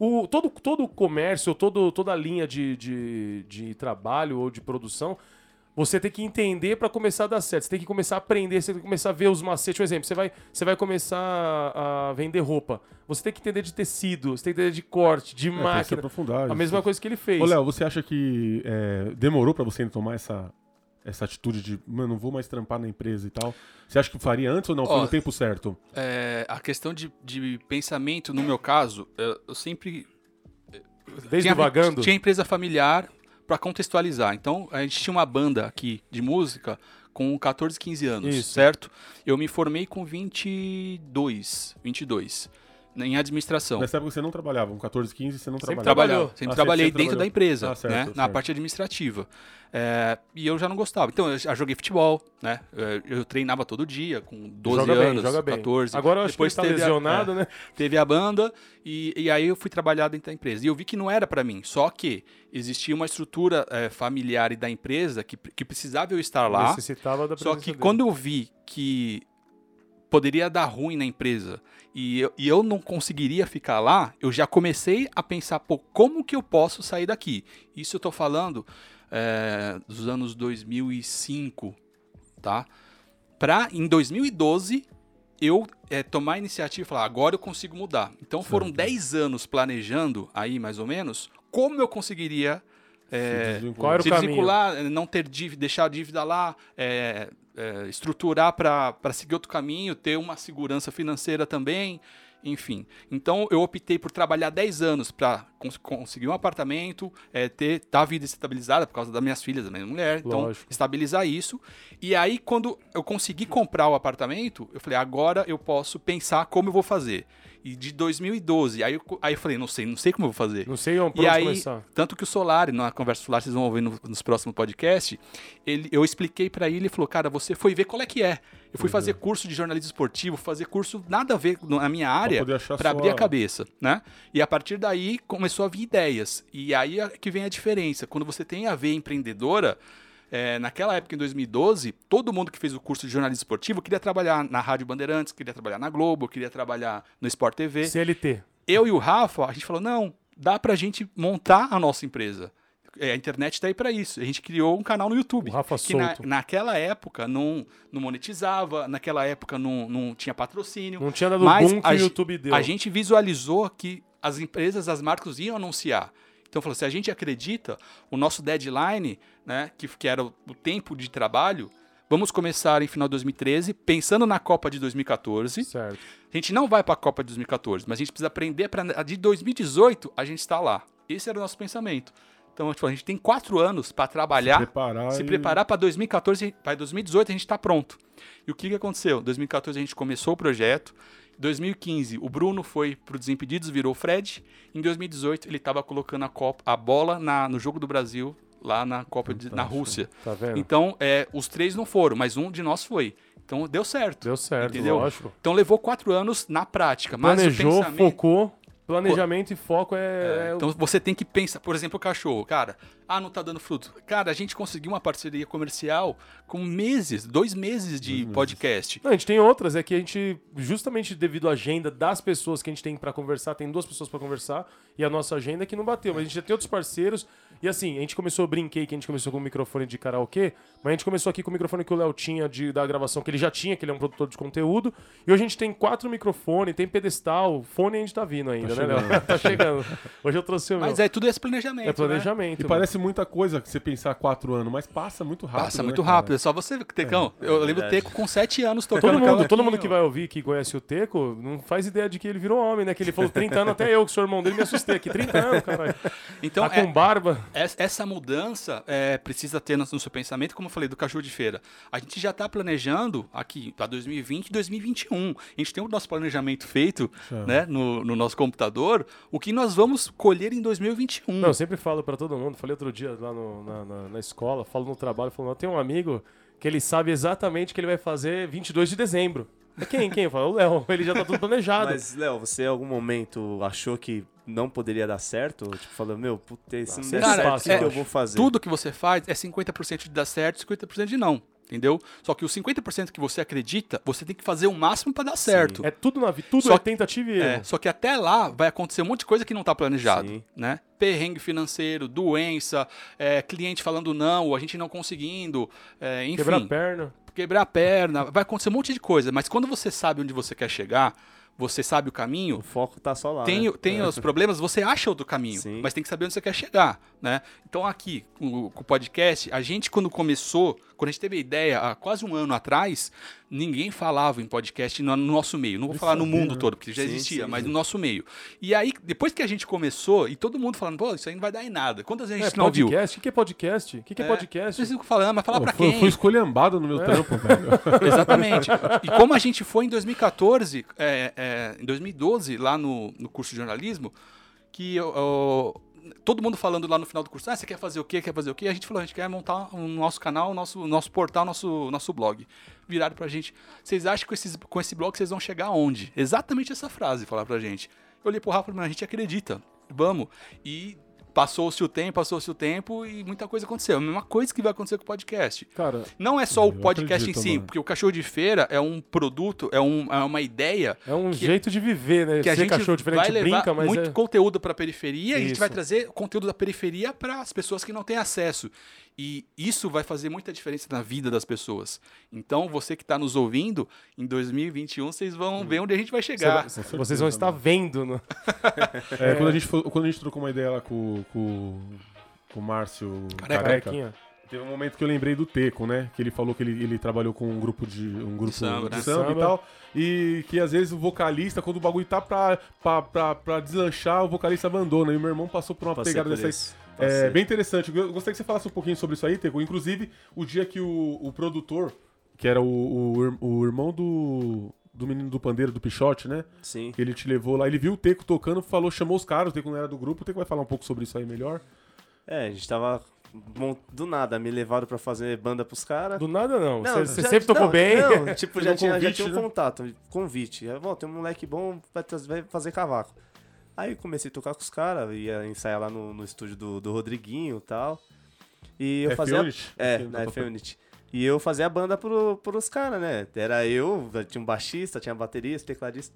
o- o- todo, todo o comércio, todo, toda a linha de, de, de trabalho ou de produção. Você tem que entender para começar a dar certo. Você tem que começar a aprender, você tem que começar a ver os macetes. Por exemplo, você vai, você vai começar a vender roupa. Você tem que entender de tecido, você tem que entender de corte, de É, tem que se máquina. aprofundar. A mesma coisa que ele fez. Ô, Léo, você acha que é, demorou pra você tomar essa, essa atitude de, mano, não vou mais trampar na empresa e tal? Você acha que faria antes ou não? Foi Ó, no tempo certo? É, a questão de, de pensamento, no meu caso, eu, eu sempre. Desde tinha, o vagando. Tinha empresa familiar para contextualizar. Então, a gente tinha uma banda aqui de música com 14, 15 anos, Isso. certo? Eu me formei com 22, 22, em administração. Nessa época você não trabalhava, com 14, 15 você não Sempre trabalhava. trabalhou. Trabalhava, sempre Ah, trabalhei sempre dentro trabalhou. da empresa, Ah, certo, né? Na certo. parte administrativa. É, e eu já não gostava. Então, eu já joguei futebol, né? É, Eu treinava todo dia, com 12 joga bem, anos, joga bem. 14. Agora eu acho Depois que ele tá teve a- lesionado, né? teve a banda e, e aí eu fui trabalhar dentro da empresa. E eu vi que não era pra mim, só que existia uma estrutura eh, familiar e da empresa que, que precisava eu estar lá. Necessitava da Só que dele. quando eu vi que poderia dar ruim na empresa e eu, e eu não conseguiria ficar lá, eu já comecei a pensar, pô, como que eu posso sair daqui? Isso eu tô falando eh, dos anos 2005, tá? Pra, em 2012, eu eh, tomar a iniciativa e falar, agora eu consigo mudar. Então foram 10 anos planejando aí, mais ou menos, como eu conseguiria o se desvincular, não ter dívida, deixar a dívida lá, é, é, estruturar para seguir outro caminho, ter uma segurança financeira também, enfim. Então eu optei por trabalhar 10 anos para conseguir um apartamento, é, ter tá a vida estabilizada por causa das minhas filhas, da minha mulher, então Lógico. estabilizar isso. E aí quando eu consegui comprar o apartamento, eu falei, agora eu posso pensar como eu vou fazer. E de 2012, aí eu, aí eu falei, não sei, não sei como eu vou fazer. Não sei onde E aí, começar. tanto que o Solari, na conversa Solar, vocês vão ouvir no- nos próximos podcasts, ele, eu expliquei pra ele, ele falou, cara, você foi ver qual é que é. Eu fui fazer curso de jornalismo esportivo, fazer curso nada a ver na minha área, sua- abrir a cabeça, né? E a partir daí começou a vir ideias. E aí é que vem a diferença. Quando você tem a ver empreendedora, é, naquela época, em 2012, todo mundo que fez o curso de jornalismo esportivo queria trabalhar na Rádio Bandeirantes, queria trabalhar na Globo, queria trabalhar no Sport TV CLT. eu e o Rafa, a gente falou, não, dá pra gente montar a nossa empresa. É, A internet tá aí pra isso. A gente criou um canal no YouTube. O Rafa que na- naquela época não, não monetizava, naquela época não, não tinha patrocínio. Não tinha dado mas boom que a o YouTube deu. A gente visualizou que as empresas, as marcas iam anunciar. Então falou, se a gente acredita, o nosso deadline, né, que, que era o, o tempo de trabalho, vamos começar em final de 2013, pensando na Copa de 2014. Certo. A gente não vai para a Copa de 2014, mas a gente precisa aprender para de 2018 a gente está lá. Esse era o nosso pensamento. Então, tipo, a gente tem quatro anos para trabalhar, se, preparar e- preparar para 2014, para 2018 a gente está pronto. E o que, que aconteceu? Em 2014 a gente começou o projeto. Em 2015 o Bruno foi pro Desimpedidos, virou o Fred. Em 2018 ele estava colocando a, Copa, a bola na- no jogo do Brasil lá na Copa de- na Rússia. Tá vendo? Então, é, os três não foram, mas um de nós foi. Então deu certo. Deu certo, Entendeu? lógico. Então levou quatro anos na prática. Mas Planejou, o pensamento... focou. Planejamento e foco é. é o- Então você tem que pensar, por exemplo, o cachorro, cara, ah, não tá dando fruto. Cara, a gente conseguiu uma parceria comercial com meses, dois meses de podcast. Não, a gente tem outras, é que a gente, justamente devido à agenda das pessoas que a gente tem pra conversar, tem duas pessoas pra conversar, e a nossa agenda é que não bateu. Mas a gente já tem outros parceiros. E assim, a gente começou, eu brinquei que a gente começou com o microfone de karaokê, mas a gente começou aqui com o microfone que o Léo tinha de, da gravação, que ele já tinha, que ele é um produtor de conteúdo. E hoje a gente tem quatro microfones, tem pedestal, fone a gente tá vindo ainda, né, Léo? tá chegando. Hoje eu trouxe o meu. Mas é tudo esse planejamento. É planejamento. E mano. parece muita coisa que você pensar quatro anos, mas passa muito né? rápido. Passa né, muito cara? rápido. É só você, Tecão. eu lembro do verdade. Teco com sete anos tocando Todo mundo, todo mundo que vai ouvir, que conhece o Teco, não faz ideia de que ele virou homem, né? Que ele falou 30 anos, até eu, que sou irmão dele, me assustei aqui. 30 anos, caralho. Então, tá é- com barba. Es- Essa mudança é, precisa ter no, seu pensamento, como eu falei, do cachorro de feira. A gente já está planejando aqui para 2020 e 2021. A gente tem o nosso planejamento feito né, no, no nosso computador, o que nós vamos colher em 2021. Não, eu sempre falo pra todo mundo, falei outro dia lá no- na, na, na escola, falo no trabalho, falo, eu tenho um amigo que ele sabe exatamente o que ele vai fazer 22 de dezembro. É quem? Quem? Eu falo, o Léo, ele já tá tudo planejado. Mas, Léo, você em algum momento achou que não poderia dar certo? Tipo, falando, meu, puta, se não der Cara, certo, o que, é- eu vou fazer? Tudo que você faz é 50% de dar certo e 50% de não. entendeu? Só que os 50% que você acredita, você tem que fazer o máximo para dar certo. É tudo na vida, tudo Só é tentativa e É, erro. só que até lá vai acontecer um monte de coisa que não tá planejado, Sim. né? Perrengue financeiro, doença, é, cliente falando não, a gente não conseguindo, é, enfim, Quebrar a perna. Quebrar a perna, vai acontecer um monte de coisa. Mas quando você sabe onde você quer chegar, você sabe o caminho, O foco tá só lá. tem, né? tem os problemas, você acha outro caminho, Sim. mas tem que saber onde você quer chegar, né? Então aqui, com, o- podcast, a gente quando começou, quando a gente teve a ideia há quase um ano atrás, ninguém falava em podcast no, no nosso meio. Não vou falar no sabia, mundo todo, porque já Sim, existia, sim, mas no nosso meio. E aí, depois que a gente começou, e todo mundo falando, pô, isso aí não vai dar em nada. Quantas vezes a É, gente não viu? podcast. O que é podcast? O que que é, podcast? Vocês ficam falando, mas falar Pô, pra foi, quem? foi escolhambado no meu trampo, velho. Exatamente. E como a gente foi em 2014, é, é, em 2012, lá no, no curso de jornalismo, que eu- eu- todo mundo falando lá no final do curso, ah, você quer fazer o quê? Quer fazer o quê? A gente falou, a gente quer montar o nosso canal, o nosso, nosso portal, nosso, nosso blog. Viraram pra gente, vocês acham que com, esses, com esse blog vocês vão chegar aonde? Exatamente essa frase falar pra gente. Eu olhei pro Rafa e falei, "Mas a gente acredita, vamos. E passou-se o tempo, passou-se o tempo e muita coisa aconteceu. A mesma coisa que vai acontecer com o podcast. Cara, Não é só o podcast acredito, em si, mano. porque o cachorro de feira é um produto, é, um- é uma ideia É um que- jeito de viver, né? que a Ser gente cachorro diferente vai levar brinca, mas muito é... conteúdo para a periferia e a gente vai trazer conteúdo da periferia para as pessoas que não têm acesso. E isso vai fazer muita diferença na vida das pessoas. Então, você que está nos ouvindo, em 2021 vocês vão ver onde a gente vai Você chegar. vai- vocês vão estar vendo. No... é, Quando, a gente quando a gente trocou uma ideia lá com, com, com o Márcio Careca. Teve um momento que eu lembrei do Teco, né? Que ele falou que ele, ele trabalhou com um grupo de um grupo de samba, né? samba, Samba. e tal. E que às vezes o vocalista, quando o bagulho tá pra, pra, pra, pra deslanchar, o vocalista abandona. E o meu irmão passou por uma Passei pegada por dessa. Isso. É Passei. bem interessante. Eu gostaria que você falasse um pouquinho sobre isso aí, Teco. Inclusive, o dia que o, o produtor, que era o, o, o irmão do, do menino do pandeiro, do Pichote, né? Sim. Que ele te levou lá, ele viu o Teco tocando, falou, chamou os caras, o Teco não era do grupo, o Teco vai falar um pouco sobre isso aí melhor. É, a gente tava bom, do nada, me levaram pra fazer banda pros caras. Do nada não. Você você já- sempre tocou não, bem. Não, tipo, já um tinha, já convite, tinha um né? contato, convite. Bom, tem um moleque bom, vai fazer cavaco. Aí comecei a tocar com os caras, ia ensaiar lá no, no estúdio do, do Rodriguinho e tal. E eu fazia. É, na F-Unit. E eu fazia a banda pro, pros caras, né? Era eu, tinha um baixista, tinha baterista, tecladista.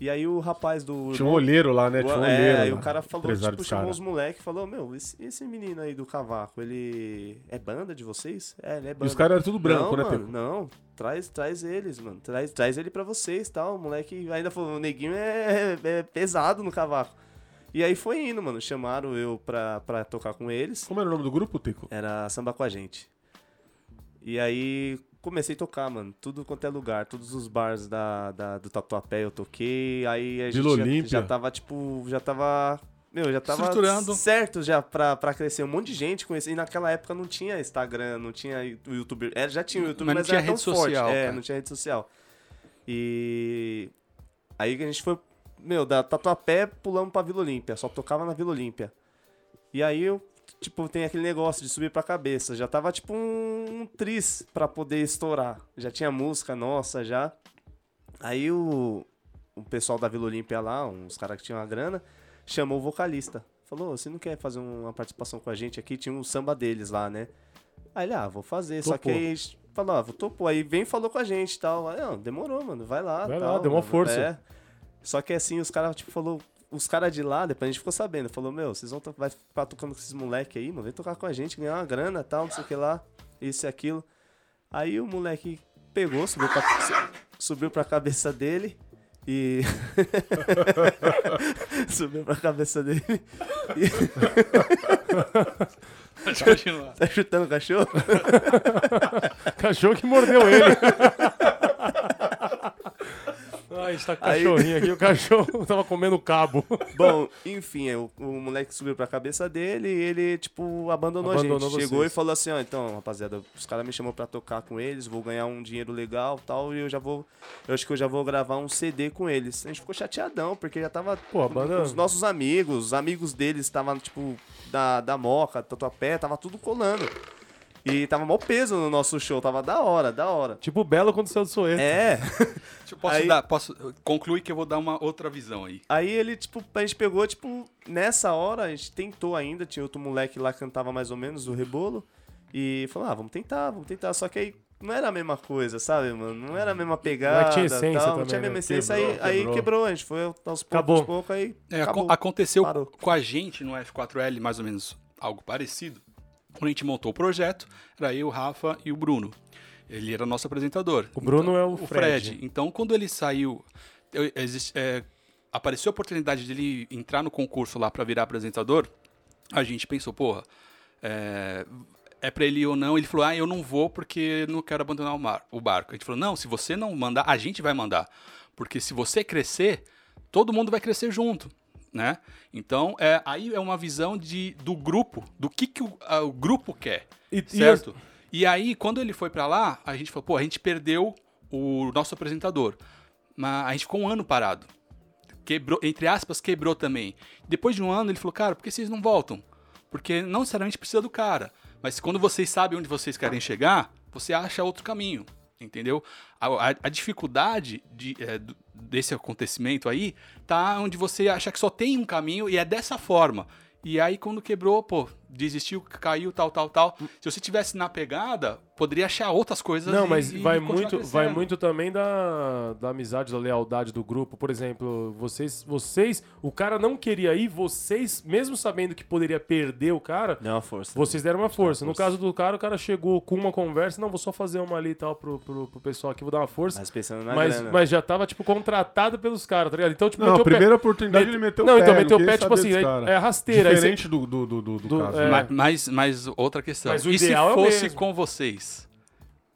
E aí o rapaz do. Tinha um olheiro lá, né? Tinha um é, olheiro. aí lá, o cara falou, tipo, chamou cara. os moleques e falou, meu, esse, esse menino aí do cavaco, ele é banda de vocês? É, ele é E banda. os caras eram tudo branco, não, né, mano? Não, traz, traz eles, mano. Traz, traz ele pra vocês tal. O moleque ainda falou, o neguinho é, é pesado no cavaco. E aí foi indo, mano. Chamaram eu pra, pra tocar com eles. Como era o nome do grupo, Teco? Era samba com a gente. E aí comecei a tocar, mano. Tudo quanto é lugar. Todos os bars da, da- do Tatuapé eu toquei. Aí a gente Vila já, Olímpia. já tava, tipo, já tava. Meu, já tava certo já pra, pra crescer. Um monte de gente conhecia. E naquela época não tinha Instagram, não tinha o YouTube. É, já tinha o YouTube, Mas mas, não tinha era tão rede forte. social, É, cara. não tinha rede social. E aí a gente foi, meu, da Tatuapé pulamos pra Vila Olímpia. Só tocava na Vila Olímpia. E aí eu, tipo, tem aquele negócio de subir pra cabeça. Já tava tipo um, um tris pra poder estourar. Já tinha música nossa já. Aí o, o pessoal da Vila Olímpia lá, uns caras que tinham a grana, chamou o vocalista. Falou, você não quer fazer uma participação com a gente aqui? Tinha um samba deles lá, né? Aí ele, ah, vou fazer. Só que Topou. aí falou, ah, vou topou. Aí vem e falou com a gente e tal. Aí, não, demorou, mano, vai lá. Vai lá, tal, deu uma mano. força. É. Só que assim, os caras, tipo, falou. Os caras de lá, depois a gente ficou sabendo, falou, meu, vocês vão to- vai ficar tocando com esses moleque aí, mano, vem tocar com a gente, ganhar uma grana tal, não sei o que lá, isso e aquilo. Aí o moleque pegou, subiu pra, su- subiu pra cabeça dele e. subiu pra cabeça dele. Pode continuar. Tá chutando o cachorro? Cachorro que mordeu ele. A gente tá com Aí- cachorrinho aqui. O cachorro tava comendo cabo. Bom, enfim, o, o moleque subiu pra cabeça dele e ele, tipo, abandonou, a Abandonou gente. Chegou vocês. e falou assim, ó, então, rapaziada, os caras me chamou pra tocar com eles, vou ganhar um dinheiro legal tal, e eu já vou. Eu acho que eu já vou gravar um CD com eles. A gente ficou chateadão, porque já tava. Pô, a banda- Os nossos amigos, os amigos deles estavam, tipo, da, da Moca, Tatuapé, tava tudo colando. E tava mó peso no nosso show, tava da hora, da hora. Tipo o Belo quando saiu do Soeto. É. Eu- Posso Aí- dar, posso, conclui que eu vou dar uma outra visão aí. Aí ele, tipo, a gente pegou, tipo, nessa hora, a gente tentou ainda, tinha outro moleque lá que cantava mais ou menos o rebolo. E falou, ah, vamos tentar, vamos tentar. Só que aí não era a mesma coisa, sabe, mano? Não era a mesma pegada. tinha essência tal, não também, tinha a mesma né? essência. Quebrou, aí, aí quebrou. quebrou, a gente foi aos poucos, Acabou. aos poucos, aí É, acabou. aconteceu Parou. com a gente no F4L, mais ou menos algo parecido. Quando a gente montou o projeto, era eu, o Rafa e o Bruno. Ele era nosso apresentador. O Bruno é o o Fred. Fred. Então, quando ele saiu, eu- é, apareceu a oportunidade dele entrar no concurso lá para virar apresentador. A gente pensou, porra, é, é para ele ou não? Ele falou, ah, eu não vou porque não quero abandonar o, mar- o barco. A gente falou, não, se você não mandar, a gente vai mandar. Porque se você crescer, todo mundo vai crescer junto. Né? Então, é, aí é uma visão de, do grupo, do que, que o, a- o grupo quer. E- e certo? E aí, quando ele foi pra lá, a gente falou, pô, a gente perdeu o nosso apresentador. Mas a gente ficou um ano parado. Quebrou, entre aspas, quebrou também. Depois de um ano, ele falou, cara, por que vocês não voltam? Porque não necessariamente precisa do cara. Mas quando vocês sabem onde vocês querem chegar, você acha outro caminho. Entendeu? A, a- a dificuldade de, é, desse acontecimento aí tá onde você acha que só tem um caminho e é dessa forma. E aí, quando quebrou, pô, desistiu, caiu, tal, tal, tal. Se você tivesse na pegada, poderia achar outras coisas. Não, e- mas e vai muito, crescendo. vai muito também da, da amizade, da lealdade do grupo. Por exemplo, vocês, vocês, o cara não queria ir, vocês, mesmo sabendo que poderia perder o cara, uma força. vocês deram uma força. No força. caso do cara, o cara chegou com uma conversa, não, vou só fazer uma ali e tal pro, pro, pro pessoal aqui, vou dar uma força. Mas pensando na Mas, grana. mas já tava, tipo, contratado pelos caras, tá ligado? Então, tipo, Não, a meteu o pé- primeira oportunidade ele meteu Não, o pé. então meteu o pé, tipo assim, é- é rasteira, aí você- Diferente do, do, do, do, do Do- caso. É. Ma- Mas, mas outra questão. Mas o e se ideal é o fosse mesmo. com vocês?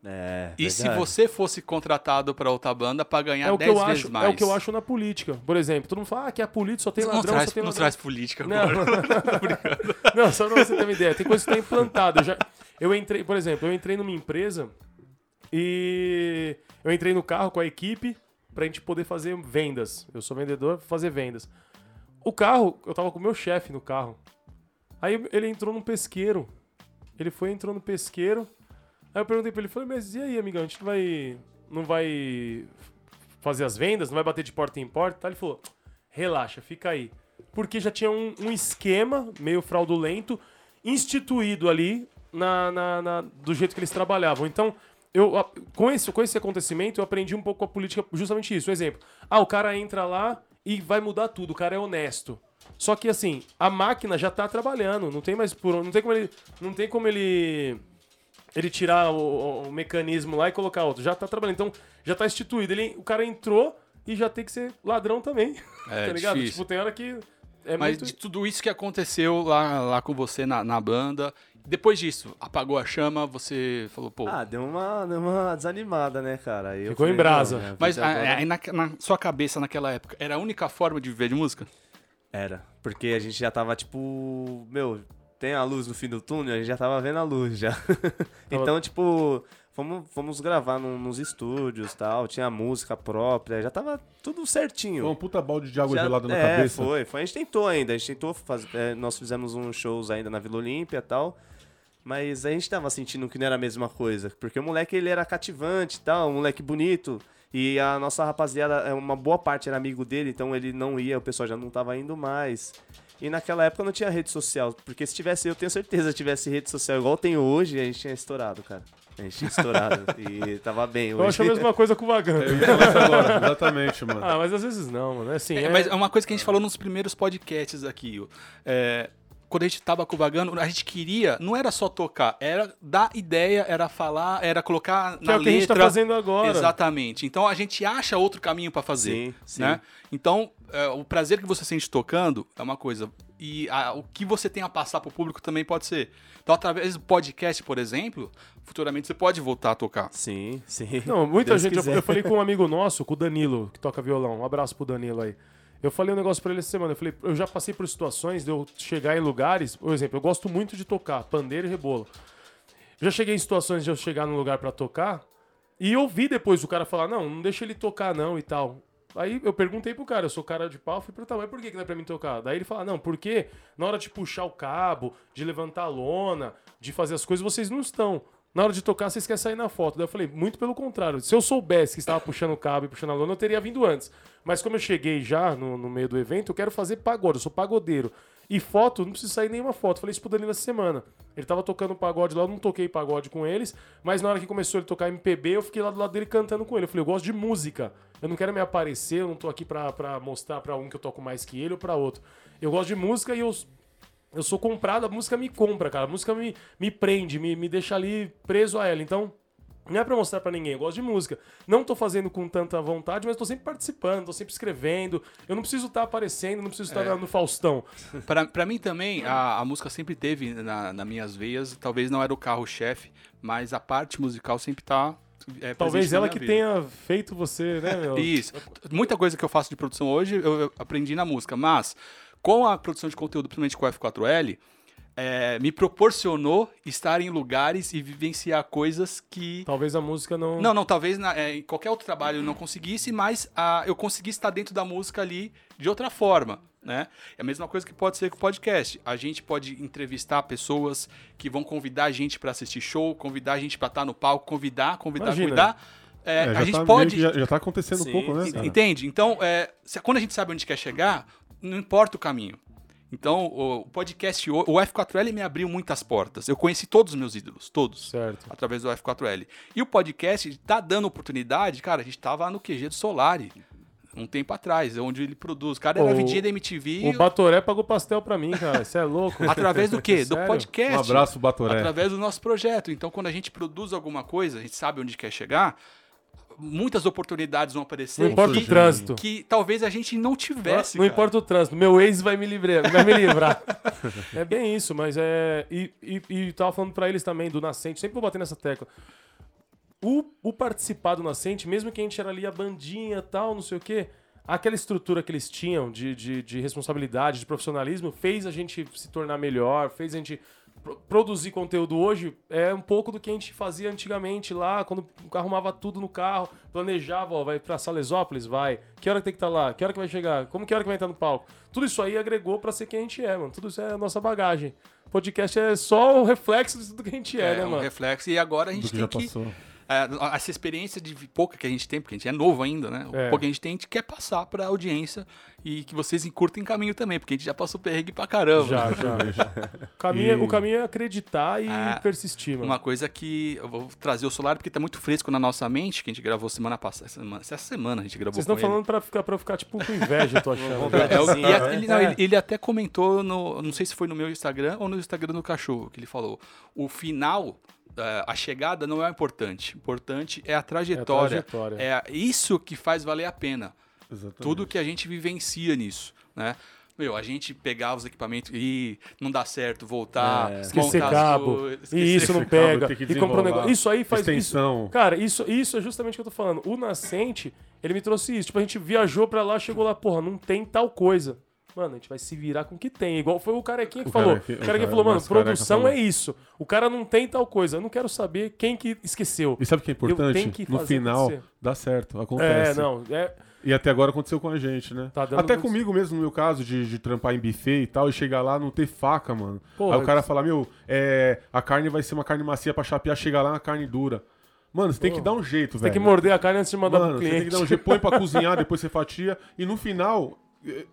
É, E se verdade. você fosse contratado pra outra banda pra ganhar É o, que 10 eu vezes acho, mais? é o que eu acho na política. Por exemplo, todo mundo fala ah, que a política só tem não ladrão, traz, só tem não ladrão. traz política Não, agora. não, só pra você ter uma ideia. Tem coisa que tá implantada. Eu, já, eu entrei, por exemplo, eu entrei numa empresa e eu entrei no carro com a equipe pra gente poder fazer vendas. Eu sou vendedor, fazer vendas. O carro, eu tava com o meu chefe no carro. Aí ele entrou num pesqueiro. Ele foi entrou no pesqueiro. Aí eu perguntei pra ele, falei, mas e aí, amigão, a gente não vai, não vai fazer as vendas, não vai bater de porta em porta? Tá? Ele falou, relaxa, fica aí. Porque já tinha um, um esquema meio fraudulento instituído ali na, na- na- do jeito que eles trabalhavam. Então, eu, com, esse, com esse acontecimento, eu aprendi um pouco a política, justamente isso. Um exemplo. Ah, o cara entra lá e vai mudar tudo, o cara é honesto. Só que assim, a máquina já tá trabalhando, não tem mais por onde- não tem como ele, não tem como ele ele tirar o, o- mecanismo lá e colocar outro. Já tá trabalhando, então já tá instituído. Ele, o cara entrou e já tem que ser ladrão também. É, tá ligado? difícil. Tipo, tem hora que é Mas muito de tudo isso que aconteceu lá, lá com você na, na banda, depois disso, apagou a chama, você falou, pô. Ah, deu uma, deu uma desanimada, né, cara? Eu Ficou em falei, brasa. não, minha mas aí na, na sua cabeça naquela época, era a única forma de viver de música? Era. Porque a gente já tava, tipo, meu, tem a luz no fim do túnel, a gente já tava vendo a luz já. então, tipo, fomos, fomos gravar num- nos estúdios tal, tinha música própria, já tava tudo certinho. Foi um puta balde de água Já- gelada na é, cabeça. foi, foi. A gente tentou ainda, a gente tentou fazer. é, nós fizemos uns shows ainda na Vila Olímpia e tal. Mas a gente tava sentindo que não era a mesma coisa. Porque o moleque ele era cativante e tal, um moleque bonito. E a nossa rapaziada, é, uma boa parte era amigo dele, então ele não ia, o pessoal já não tava indo mais. E naquela época não tinha rede social. Porque se tivesse, eu tenho certeza, se tivesse rede social igual tem hoje, a gente tinha estourado, cara. A gente tinha estourado. e tava bem Eu hoje. acho a mesma coisa com o. Eu agora, exatamente, mano. Ah, mas às vezes não, mano. É assim, É, é- Mas é uma coisa que a gente falou nos primeiros podcasts aqui. É, quando a gente tava com o Vagando, a gente queria, não era só tocar, era dar ideia, era falar, era colocar que na é o que a gente tá letra. fazendo agora. Exatamente. Então a gente acha outro caminho pra fazer. Sim, sim. Né? Então, é, o prazer que você sente tocando é uma coisa. E a- o que você tem a passar pro público também pode ser. Então, através do podcast, por exemplo, futuramente você pode voltar a tocar. Sim, sim. Não, muita Deus gente. Eu, eu falei com um amigo nosso, com o Danilo, que toca violão. Um abraço pro Danilo aí. Eu falei um negócio pra ele essa semana. Eu falei, eu já passei por situações de eu chegar em lugares. Por exemplo, eu gosto muito de tocar pandeiro e rebolo. Já cheguei em situações de eu chegar num lugar pra tocar e ouvir depois o cara falar: não, não deixa ele tocar não e tal. Aí eu perguntei pro cara, eu sou cara de pau, fui perguntar, mas por que que não é pra mim tocar? Daí ele fala, não, porque na hora de puxar o cabo, de levantar a lona, de fazer as coisas, vocês não estão. Na hora de tocar, vocês querem sair na foto. Daí eu falei, muito pelo contrário. Se eu soubesse que estava puxando o cabo e puxando a lona, eu teria vindo antes. Mas como eu cheguei já no, no meio do evento, eu quero fazer pagode, eu sou pagodeiro. E foto, não precisa sair nenhuma foto. Falei isso pro Danilo essa semana. Ele tava tocando pagode lá, eu não toquei pagode com eles, mas na hora que começou ele tocar MPB, eu fiquei lá do lado dele cantando com ele. Eu falei, eu gosto de música. Eu não quero me aparecer, eu não tô aqui pra, pra mostrar pra um que eu toco mais que ele ou pra outro. Eu gosto de música e eu, eu sou comprado, a música me compra, cara. A música me, me prende, me, me deixa ali preso a ela. Então, não é pra mostrar pra ninguém, eu gosto de música. Não tô fazendo com tanta vontade, mas tô sempre participando, tô sempre escrevendo. Eu não preciso estar aparecendo, não preciso estar É. no Faustão. Pra, pra mim também, a, a música sempre teve na, nas minhas veias. Talvez não era o carro-chefe, mas a parte musical sempre tá. é, Talvez ela que vida. tenha feito você, né, meu? Isso. Muita coisa que eu faço de produção hoje eu aprendi na música, mas com a produção de conteúdo, principalmente com o F4L, é, me proporcionou estar em lugares e vivenciar coisas que. Talvez a música não. Não, não, talvez na- é, em qualquer outro trabalho eu não conseguisse, mas ah, eu consegui estar dentro da música ali de outra forma. Né? É a mesma coisa que pode ser com o podcast. A gente pode entrevistar pessoas que vão convidar a gente para assistir show, convidar a gente para estar no palco, convidar, convidar, Imagina. convidar. É, É, a gente tá pode. que já, já tá acontecendo um Sim, pouco, né? cara? Entende? Então, é, se- quando a gente sabe onde quer chegar, não importa o caminho. Então, o, podcast, o, o F4L me abriu muitas portas. Eu conheci todos os meus ídolos, todos, Certo. através do F4L. E o podcast tá dando oportunidade, cara, a gente tava no QG do Solari, um tempo atrás, onde ele produz. O cara era O- VJ da MTV, O Batoré pagou pastel pra mim, cara. Você é louco? através do quê? Do podcast. Um abraço, Batoré. Através do nosso projeto. Então, quando a gente produz alguma coisa, a gente sabe onde quer chegar, muitas oportunidades vão aparecer. Não importa que- o trânsito. que talvez a gente não tivesse. não cara. importa o trânsito. Meu ex vai me livrar. Vai me livrar. é bem isso, mas é. E, e, e tava falando pra eles também do Nascente. Sempre vou bater nessa tecla. O, o participar do Nascente, mesmo que a gente era ali a bandinha e tal, não sei o quê, aquela estrutura que eles tinham de, de, de responsabilidade, de profissionalismo, fez a gente se tornar melhor, fez a gente produzir conteúdo hoje é um pouco do que a gente fazia antigamente lá, quando arrumava tudo no carro, planejava, ó, vai pra Salesópolis, vai. Que hora que tem que estar lá? Que hora que vai chegar? Como que hora que vai entrar no palco? Tudo isso aí agregou pra ser quem a gente é, mano. Tudo isso é a nossa bagagem. Podcast é só o reflexo de tudo que a gente é, É, né, um mano? reflexo. E agora a Do gente que tem já que. É, essa experiência de pouca que a gente tem, porque a gente é novo ainda, né? O É. pouco que a gente tem, a gente quer passar pra audiência e que vocês encurtem caminho também, porque a gente já passou perrengue pra caramba. Já, já. O caminho, é- E- o caminho é acreditar e Ah, persistir, mano. Uma coisa que eu vou trazer o Solar porque tá muito fresco na nossa mente, que a gente gravou semana passada. Semana, essa semana a gente gravou Vocês estão ele. falando pra ficar, eu ficar, tipo, com inveja, eu tô achando. É, e a- né? ele, não, É. ele- ele até comentou no. Não sei se foi no meu Instagram ou no Instagram do cachorro, que ele falou. O final, a chegada não é o importante. O importante é a trajetória. trajetória. É isso que faz valer a pena. Exatamente. Tudo que a gente vivencia nisso, né? Meu, a gente pegar os equipamentos e não dá certo, voltar, É. Esquecer montar cabo. as coisas, E isso não cabo pega. que E compra um negócio. Isso aí faz Extensão. isso. Cara, isso, isso é justamente o que eu tô falando. O Nascente, ele me trouxe isso. Tipo, a gente viajou pra lá, chegou lá, porra, não tem tal coisa. Mano, a gente vai se virar com o que tem. Igual foi o carequinha que O falou. carequinha- o carequinha falou, mano, nosso careca produção é isso. O cara não tem tal coisa. Eu não quero saber quem que esqueceu. E sabe o que é importante? que No final, acontecer. dá certo, É, acontece. não. É, E até agora aconteceu com a gente, né? Tá até comigo mesmo, no meu caso, de, de trampar em buffet e tal, e chegar lá não ter faca, mano. Pô, Aí o cara fala, meu, é, a carne vai ser uma carne macia pra chapear, chegar lá na carne dura. Mano, você tem Pô, que dar um jeito, tem velho. que morder a carne antes de mandar Mano, pro você tem cliente. que dar um jeito, põe pra cozinhar, depois você fatia. E no final,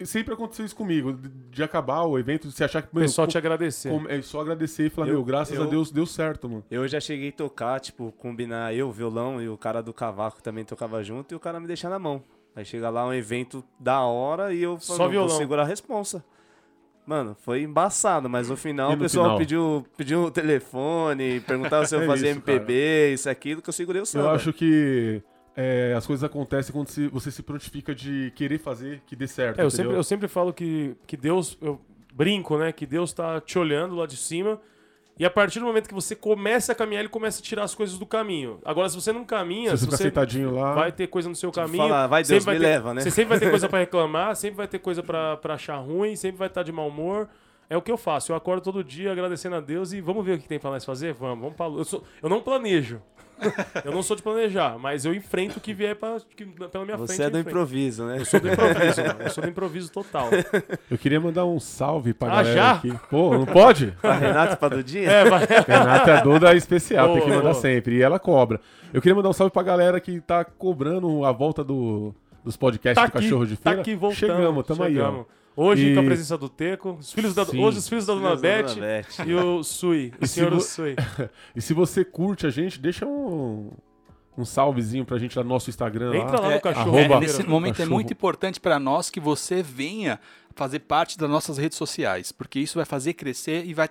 sempre aconteceu isso comigo, de, de acabar o evento, de você achar que... O pessoal te agradecer. com- é só agradecer e falar, Eu- meu, graças eu- a Deus deu certo, mano. Eu já cheguei a tocar, tipo, combinar eu, violão, e o cara do cavaco também tocava junto, e o cara me deixar na mão. Aí chega lá um evento da hora e eu Só falo, "Não, violão." vou segurar a responsa. Mano, foi embaçado, mas no final E o pessoal final? pediu, pediu o telefone, perguntava se eu É fazia isso, MPB, isso, aquilo, que eu segurei o samba. Eu acho que é, as coisas acontecem quando se- você se prontifica de querer fazer que dê certo. É, eu sempre, eu sempre falo que, que Deus, eu brinco, né? Que Deus tá te olhando lá de cima. E a partir do momento que você começa a caminhar, ele começa a tirar as coisas do caminho. Agora, se você não caminha, Se você se você lá. vai ter coisa no seu caminho. falar, vai, sempre Deus, me ter- leva, né? Você sempre vai ter coisa pra reclamar, sempre vai ter coisa pra pra achar ruim, sempre vai estar de mau humor. É o que eu faço. Eu acordo todo dia agradecendo a Deus e vamos ver o que tem pra nós fazer? Vamos, vamos pra. Eu, sou- eu não planejo. eu não sou de planejar, mas eu enfrento o que vier pra, que- pela minha frente. Você é do improviso, né? Eu sou do improviso, mano. Eu sou do improviso total. Eu queria mandar um salve pra Ah, galera já? aqui. Pô, não pode? A Renata Padudinha? É, vai. Renata é Duda especial, tem que mandar sempre. E ela cobra. Eu queria mandar um salve pra galera que tá cobrando a volta do, dos podcasts Tá do aqui, Cachorro de tá Feira. aqui voltando. Chegamos, tamo aí, ó. Hoje E- com a presença do Teco, os filhos da, Sim. hoje os filhos da Dona Filhos da Beth Dona Beth. e o Sui, o E se senhor vo- Sui. E se você curte a gente, deixa um, um salvezinho pra gente lá no nosso Instagram. Entra lá É, no cachorro. arroba- É, nesse momento é cachorro. muito importante para nós que você venha fazer parte das nossas redes sociais, porque isso vai fazer crescer e vai,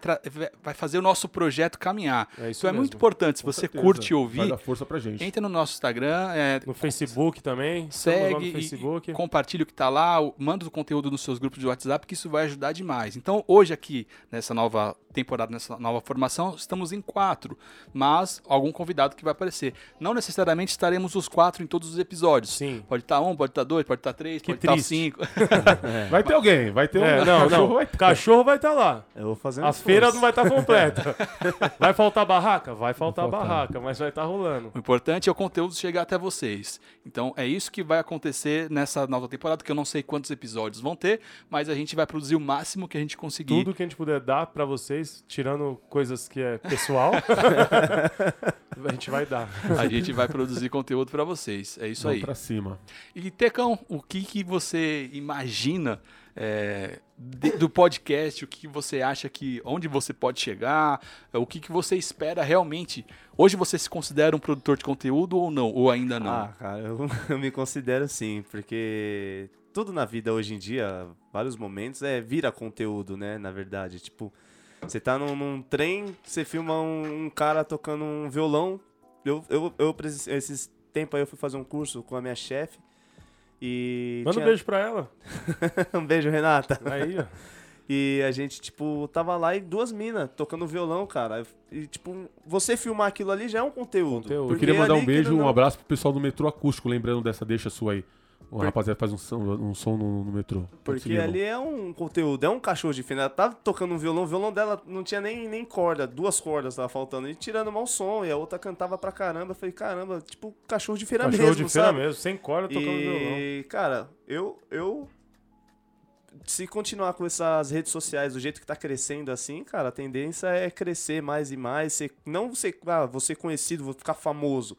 vai fazer o nosso projeto caminhar. É isso então é mesmo. muito importante, se Com você certeza. curte e Vai ouvir, dar força pra gente. entra no nosso Instagram, é, No Facebook também. Segue no Facebook. compartilha o que está lá, manda o conteúdo nos seus grupos de WhatsApp, que isso vai ajudar demais. Então, hoje aqui, nessa nova temporada, nessa nova formação, estamos em quatro, mas algum convidado que vai aparecer. Não necessariamente estaremos os quatro em todos os episódios. Sim. Pode estar um, pode estar dois, pode estar três, Que pode estar triste. cinco. Vai ter alguém, vai ter um É, não, cachorro, não. vai ter. Cachorro vai estar lá. Eu vou fazer um A esforço. feira não vai estar completa. Vai faltar barraca? Vai faltar faltar. barraca, mas vai estar rolando. O importante é o conteúdo chegar até vocês. Então é isso que vai acontecer nessa nova temporada, que eu não sei quantos episódios vão ter, mas a gente vai produzir o máximo que a gente conseguir. Tudo que a gente puder dar pra vocês, tirando coisas que é pessoal, a gente vai dar. A gente vai produzir conteúdo para vocês. É isso Vamos aí. pra cima. E Tecão, o que, que você imagina é, de- do podcast? O que você acha que onde você pode chegar? O que, que você espera realmente? Hoje você se considera um produtor de conteúdo ou não? Ou ainda não? Ah, cara, eu, eu me considero sim, porque tudo na vida hoje em dia, vários momentos, é vira conteúdo, né? Na verdade, tipo, você tá num, num trem, você filma um, um cara tocando um violão. Eu, eu, eu esses tempos aí eu fui fazer um curso com a minha chefe e Manda um tinha- beijo pra ela. um beijo, Renata. Aí, ó. E a gente, tipo, tava lá e duas minas tocando violão, cara. E, tipo, você filmar aquilo ali já é um conteúdo. Conteúdo. Eu queria mandar um beijo, um abraço pro pessoal do metrô acústico, lembrando dessa deixa sua aí. O rapaziada faz um som, um som no, no metrô. Porque ali é um conteúdo, é um cachorro de fina. Ela tava tocando um violão, o violão dela não tinha nem, nem corda, duas cordas tava faltando. E tirando mau som, e a outra cantava pra caramba. Eu falei, caramba, tipo cachorro de feira Cachorro mesmo, de feira sabe? mesmo, sem corda tocando violão. E, cara, eu, eu. Se continuar com essas redes sociais do jeito que tá crescendo assim, cara, a tendência é crescer mais e mais. Ser, não ser, ah, vou ser conhecido, vou ficar famoso.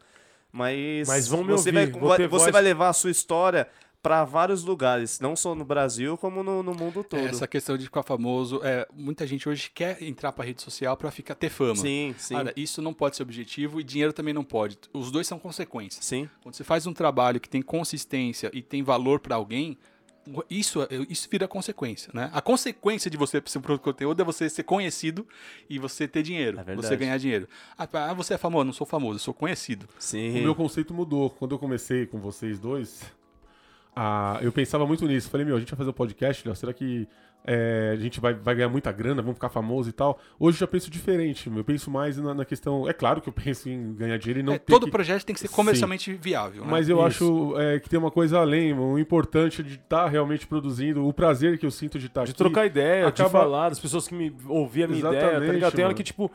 Mas, Mas vão me você, ouvir, vai, você voz. vai levar a sua história pra vários lugares, não só no Brasil, como no, no mundo todo. Essa questão de ficar famoso, é, muita gente hoje quer entrar pra rede social pra ficar ter fama. Sim, sim. Cara, isso não pode ser objetivo e dinheiro também não pode. Os dois são consequências. sim. Quando você faz um trabalho que tem consistência e tem valor pra alguém, isso, isso vira consequência, né? A consequência de você ser um produto de conteúdo é você ser conhecido e você ter dinheiro, É verdade. você ganhar dinheiro. Ah, ah, você é famoso? Não sou famoso, eu sou conhecido. Sim. O meu conceito mudou. Quando eu comecei com vocês dois, ah, eu pensava muito nisso. Falei, meu, a gente vai fazer um podcast, será que é, a gente vai, vai ganhar muita grana, vamos ficar famoso e tal? Hoje eu já penso diferente. Eu penso mais na, na questão... É claro que eu penso em ganhar dinheiro e não É, ter todo que... projeto tem que ser Sim. comercialmente viável. né? Mas eu Isso. acho é, que tem uma coisa além, o importante de estar realmente produzindo, o prazer que eu sinto de estar De aqui. trocar ideia, de acaba- falar, das pessoas que me ouviam a minha ideia, tá Exatamente, ligado? Tem hora que, tipo,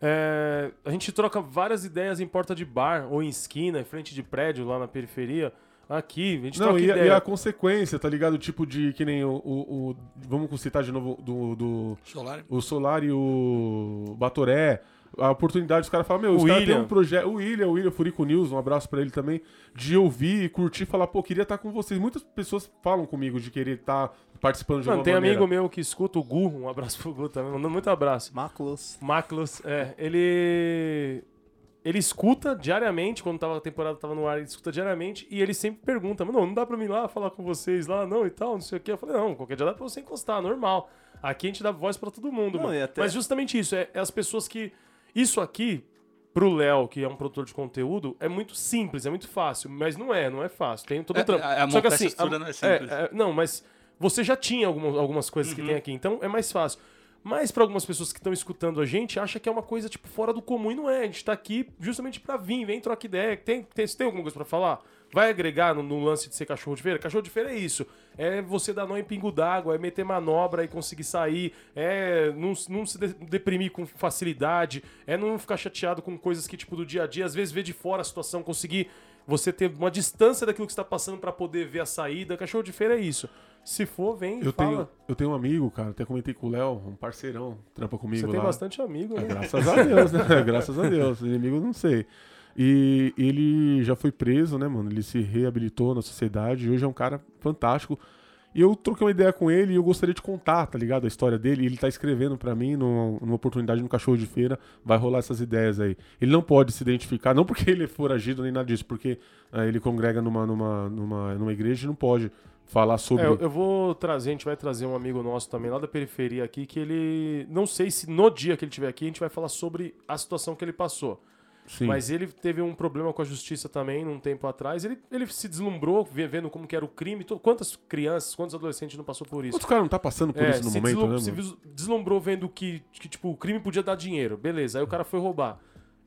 é, a gente troca várias ideias em porta de bar, ou em esquina, em frente de prédio, lá na periferia. Aqui, a gente Não, troca e, a- ideia. e a consequência, tá ligado? Tipo de que nem o. o- o- vamos citar de novo do, do Solar. o Solar e o Batoré. A oportunidade, os caras falam, meu, os O caras têm William. um projeto. O William, o William Furico News, um abraço pra ele também. De ouvir e curtir e falar, pô, queria estar com vocês. Muitas pessoas falam comigo de querer estar participando de Mano, alguma tem maneira. amigo meu que escuta o Gu, um abraço pro Gu também, mandando muito abraço. Máculos. Maclos, é, ele ele escuta diariamente, quando tava, a temporada tava no ar, ele escuta diariamente e ele sempre pergunta, mano, não dá pra mim ir lá falar com vocês lá, não, e tal, não sei o que. Eu falei, não, qualquer dia dá pra você encostar, normal. Aqui a gente dá voz pra todo mundo, Não, mano. até- Mas justamente isso, é, é as pessoas que... Isso aqui, pro Léo, que é um produtor de conteúdo, é muito simples, é muito fácil, mas não é, não é fácil. Tem todo o É, trampo. a- a Só que assim, a- não é simples. é, não, mas você já tinha algumas, algumas coisas Uhum. que tem aqui, então é mais fácil. Mas para algumas pessoas que estão escutando a gente, acha que é uma coisa tipo fora do comum e não é. A gente tá aqui justamente para vir, vem trocar ideia. Tem, tem, tem alguma coisa para falar? Vai agregar no, no lance de ser cachorro de feira? Cachorro de feira é isso. É você dar nó em pingo d'água, é meter manobra e conseguir sair, é não, não se de- deprimir com facilidade, é não ficar chateado com coisas que, tipo, do dia a dia, às vezes ver de fora a situação, conseguir você ter uma distância daquilo que está passando para poder ver a saída. Cachorro de feira é isso. Se for, vem e Eu fala. tenho, eu tenho um amigo, cara, até comentei com o Léo, um parceirão, trampa comigo Você tem lá. bastante amigo, É, né? graças a Deus, né? Graças a Deus. Inimigo não sei. E ele já foi preso, né, mano? Ele se reabilitou na sociedade e hoje é um cara fantástico. E eu troquei uma ideia com ele e eu gostaria de contar, tá ligado? A história dele. Ele tá escrevendo pra mim numa, numa oportunidade no Cachorro de Feira. Vai rolar essas ideias aí. Ele não pode se identificar, não porque ele é foragido nem nada disso, porque ah, ele congrega numa, numa, numa, numa igreja e não pode falar sobre. É, eu, vou trazer, a gente vai trazer um amigo nosso também lá da periferia aqui, que ele. Não sei se no dia que ele estiver aqui a gente vai falar sobre a situação que ele passou. Sim. Mas ele teve um problema com a justiça também, num tempo atrás. Ele, ele se deslumbrou, ve- vendo como que era o crime. Quantas crianças, quantos adolescentes não passou por isso? Outro cara não tá passando por É, isso no momento, deslum- né? se deslumbrou vendo que, que, tipo, o crime podia dar dinheiro. Beleza, aí o cara foi roubar.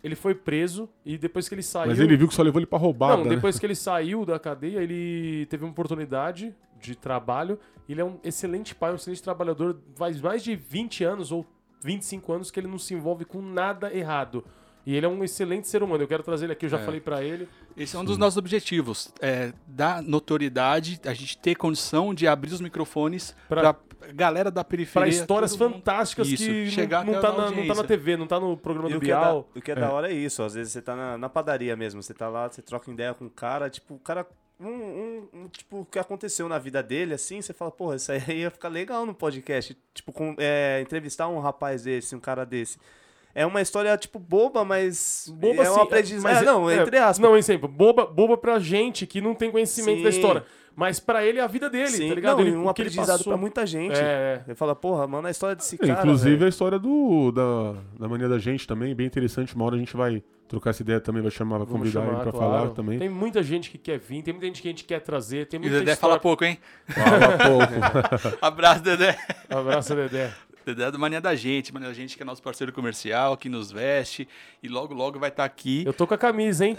Ele foi preso e depois que ele saiu... Mas ele viu que só levou ele pra roubada. Não, né? depois que ele saiu da cadeia, ele teve uma oportunidade de trabalho. Ele é um excelente pai, um excelente trabalhador. Faz mais de 20 anos ou 25 anos que ele não se envolve com nada errado. E ele é um excelente ser humano. Eu quero trazer ele aqui, eu já É. falei pra ele. Esse é um dos nossos objetivos, é dar notoriedade, a gente ter condição de abrir os microfones Pra- para galera da periferia. Pra histórias mundo- fantásticas Isso, que chegar não, não, tá na, não tá na TV, não tá no programa E do o que, é da, Bial. o que é da hora é isso. Às vezes você tá na, na padaria mesmo, você tá lá, você troca ideia com o cara, tipo, o cara. Um, um- um, tipo, o que aconteceu na vida dele, assim, você fala, porra, isso aí ia ficar legal no podcast. Tipo, com, é, entrevistar um rapaz desse, um cara desse. É uma história, tipo, boba, mas. Boba é um sim, aprendizado. mas é, não, é, entre aspas. Não, exemplo, boba, boba pra gente que não tem conhecimento da Sim. história. Mas pra ele é a vida dele, Sim, tá ligado? não, Ele- um aprendizado passou. pra muita gente. É, é. Ele fala, porra, mano, a história desse É, cara. Inclusive velho. a história do, da, da mania da gente também, bem interessante. Uma hora a gente vai trocar essa ideia também, vai chamar, vai Vamos convidar chamar, ele pra claro. falar também. Tem muita gente que quer vir, tem muita gente que a gente quer trazer, tem E o muita Dedé história. fala pouco, hein? Fala pouco. Abraço, Dedé. Abraço, Dedé. Do Mania da Gente, Mania da Gente que é nosso parceiro comercial, que nos veste e logo, logo vai estar aqui Eu tô com a camisa, hein?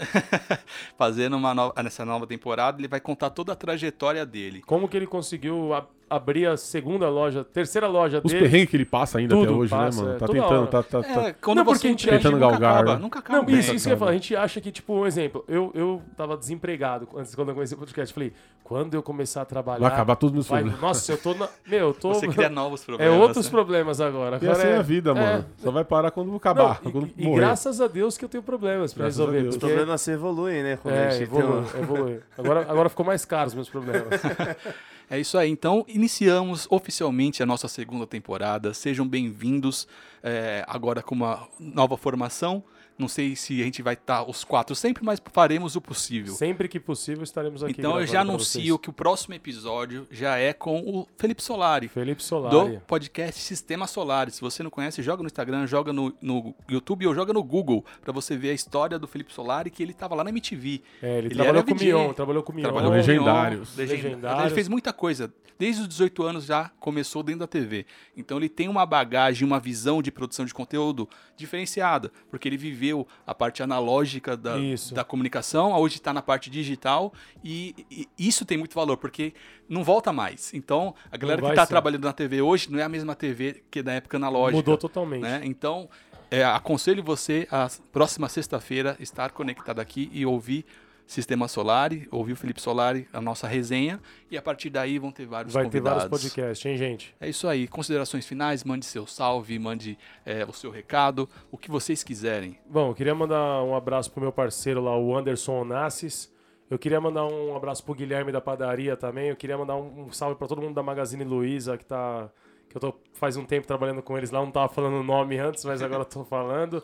fazendo uma nova, nessa nova temporada. Ele vai contar toda a trajetória dele. Como que ele conseguiu a- abrir a segunda loja, terceira loja Os dele? perrengues que ele passa ainda Tudo até hoje, passa, né, mano? é, Tá tentando, tá, tá, tá- É, quando Não, você porque a gente tentando nunca galgar, acaba, né? nunca acaba. Não, bem. isso, isso que eu ia falar. A gente acha que, tipo, um exemplo, eu, eu tava desempregado antes quando eu comecei o podcast. Falei, quando eu começar a trabalhar. Vai acabar todos os meus vai- problemas. Nossa, eu tô na. Meu, eu tô. Você cria novos É problemas. outros né? problemas agora. E agora assim é é a vida, é. mano. Só vai parar quando Não, acabar, e, quando e morrer. graças a Deus que eu tenho problemas pra Graças resolver. Os problemas se evoluem, né? Quando É, evolui, uma- evolui. Agora, agora ficou mais caro os meus problemas. É isso aí. Então, iniciamos oficialmente a nossa segunda temporada. Sejam bem-vindos é, agora com uma nova formação. Não sei se a gente vai estar os quatro sempre, mas faremos o possível. Sempre que possível estaremos aqui. Então eu já anuncio que o próximo episódio já é com o Felipe Solari. Felipe Do Solari. podcast Sistema Solar. Se você não conhece, joga no Instagram, joga no, no YouTube ou joga no Google pra você ver a história do Felipe Solari, que ele tava lá na MTV. É, ele, Ele trabalhou com Mion, trabalhou com o Mion. Trabalhou Legendários. com o Mion, Legendários. Ele fez muita coisa. Desde os 18 anos já começou dentro da TV. Então ele tem uma bagagem, uma visão de produção de conteúdo diferenciada, porque ele viveu a parte analógica da, Isso. da comunicação, hoje está na parte digital e, e isso tem muito valor, porque não volta mais. Então a galera que está trabalhando na TV hoje não é a mesma TV que da época analógica. Mudou totalmente. né? Então, é, aconselho você a próxima sexta-feira estar conectado aqui e ouvir Sistema Solari, ouvir o Felipe Solari, a nossa resenha, e a partir daí vão ter vários Vai ter convidados. vários podcasts, hein, gente? É isso aí. Considerações finais, mande seu salve, mande é, o seu recado, o que vocês quiserem. Bom, eu queria mandar um abraço pro meu parceiro lá, o Anderson Onassis. Eu queria mandar um abraço pro Guilherme da padaria também. Eu queria mandar um, um salve pra todo mundo da Magazine Luiza, que tá. Que eu tô faz um tempo trabalhando com eles lá, não tava falando o nome antes, mas agora tô falando.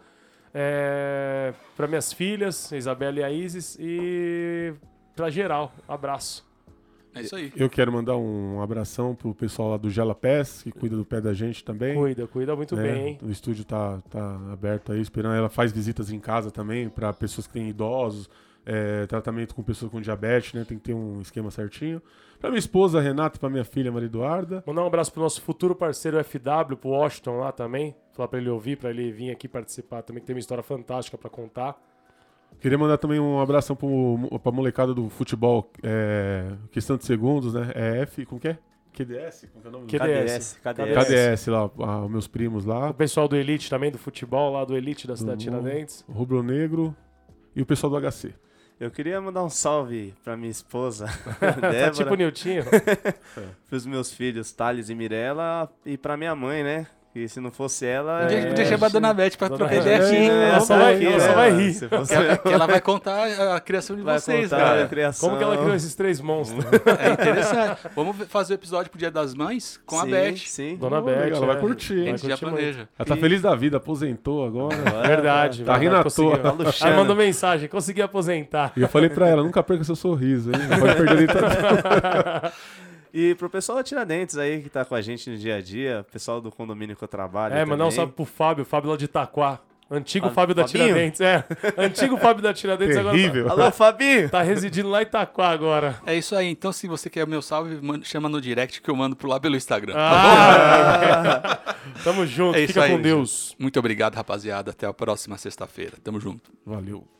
É, para minhas filhas, a Isabela e a Isis, e pra geral, abraço. É isso aí. Eu quero mandar um abração pro pessoal lá do Gela Pés, que cuida do pé da gente também. Cuida, cuida muito né? bem, hein? O estúdio tá, tá aberto aí, esperando. Ela faz visitas em casa também para pessoas que têm idosos, é, tratamento com pessoas com diabetes, né? Tem que ter um esquema certinho. Pra minha esposa, Renata, e pra minha filha, Maria Eduarda. Mandar um abraço pro nosso futuro parceiro FW, pro Washington lá também. Falar pra ele ouvir, pra ele vir aqui participar também, que tem uma história fantástica pra contar. Queria mandar também um abração pro, pra molecada do futebol, é, questão de segundos, né? É F, como que é? QDS? Como que é o nome? QDS. KDS, KDS. KDS lá, os meus primos lá. O pessoal do Elite também, do futebol lá, do Elite da cidade de Uhum. Tiradentes. O Rubro Negro e o pessoal do HC. Eu queria mandar um salve pra minha esposa, Tá Débora, tipo o Niltinho. pros meus filhos, Thales e Mirella, e pra minha mãe, né? Se não fosse ela. Um dia a gente podia É, chamar a Dona Beth pra trocar ideia aqui. É, ela só vai- aqui, ela só é. vai rir. Fosse ela, vai contar a criação de vai vocês, a cara. criação. Como que ela criou esses três monstros? É interessante. Vamos fazer o episódio pro Dia das Mães com a Sim, Beth. Sim. Dona Pô, Beth. ela é. vai curtir, hein? A gente já curtir muito. planeja. Ela tá E- feliz da vida, aposentou agora. Verdade. Tá rindo à toa. Tá Ela mandou mensagem, consegui aposentar. E eu falei pra ela, nunca perca seu sorriso, hein? Não pode perder a. E pro pessoal da Tiradentes aí que tá com a gente no dia a dia, pessoal do condomínio que eu trabalho. É, mandar um salve pro Fábio, Fábio lá de Itaquá. Antigo Ah, Fábio da Fabinho? Tiradentes. É, antigo Fábio da Tiradentes Terrível. Alô, Fabinho! agora tá, tá residindo lá em Itaquá agora. É isso aí. Então, se você quer o meu salve, chama no direct que eu mando por lá pelo Instagram. Ah, tamo junto, É isso fica aí, com gente. Deus. Muito obrigado, rapaziada. Até a próxima sexta-feira. Tamo junto. Valeu.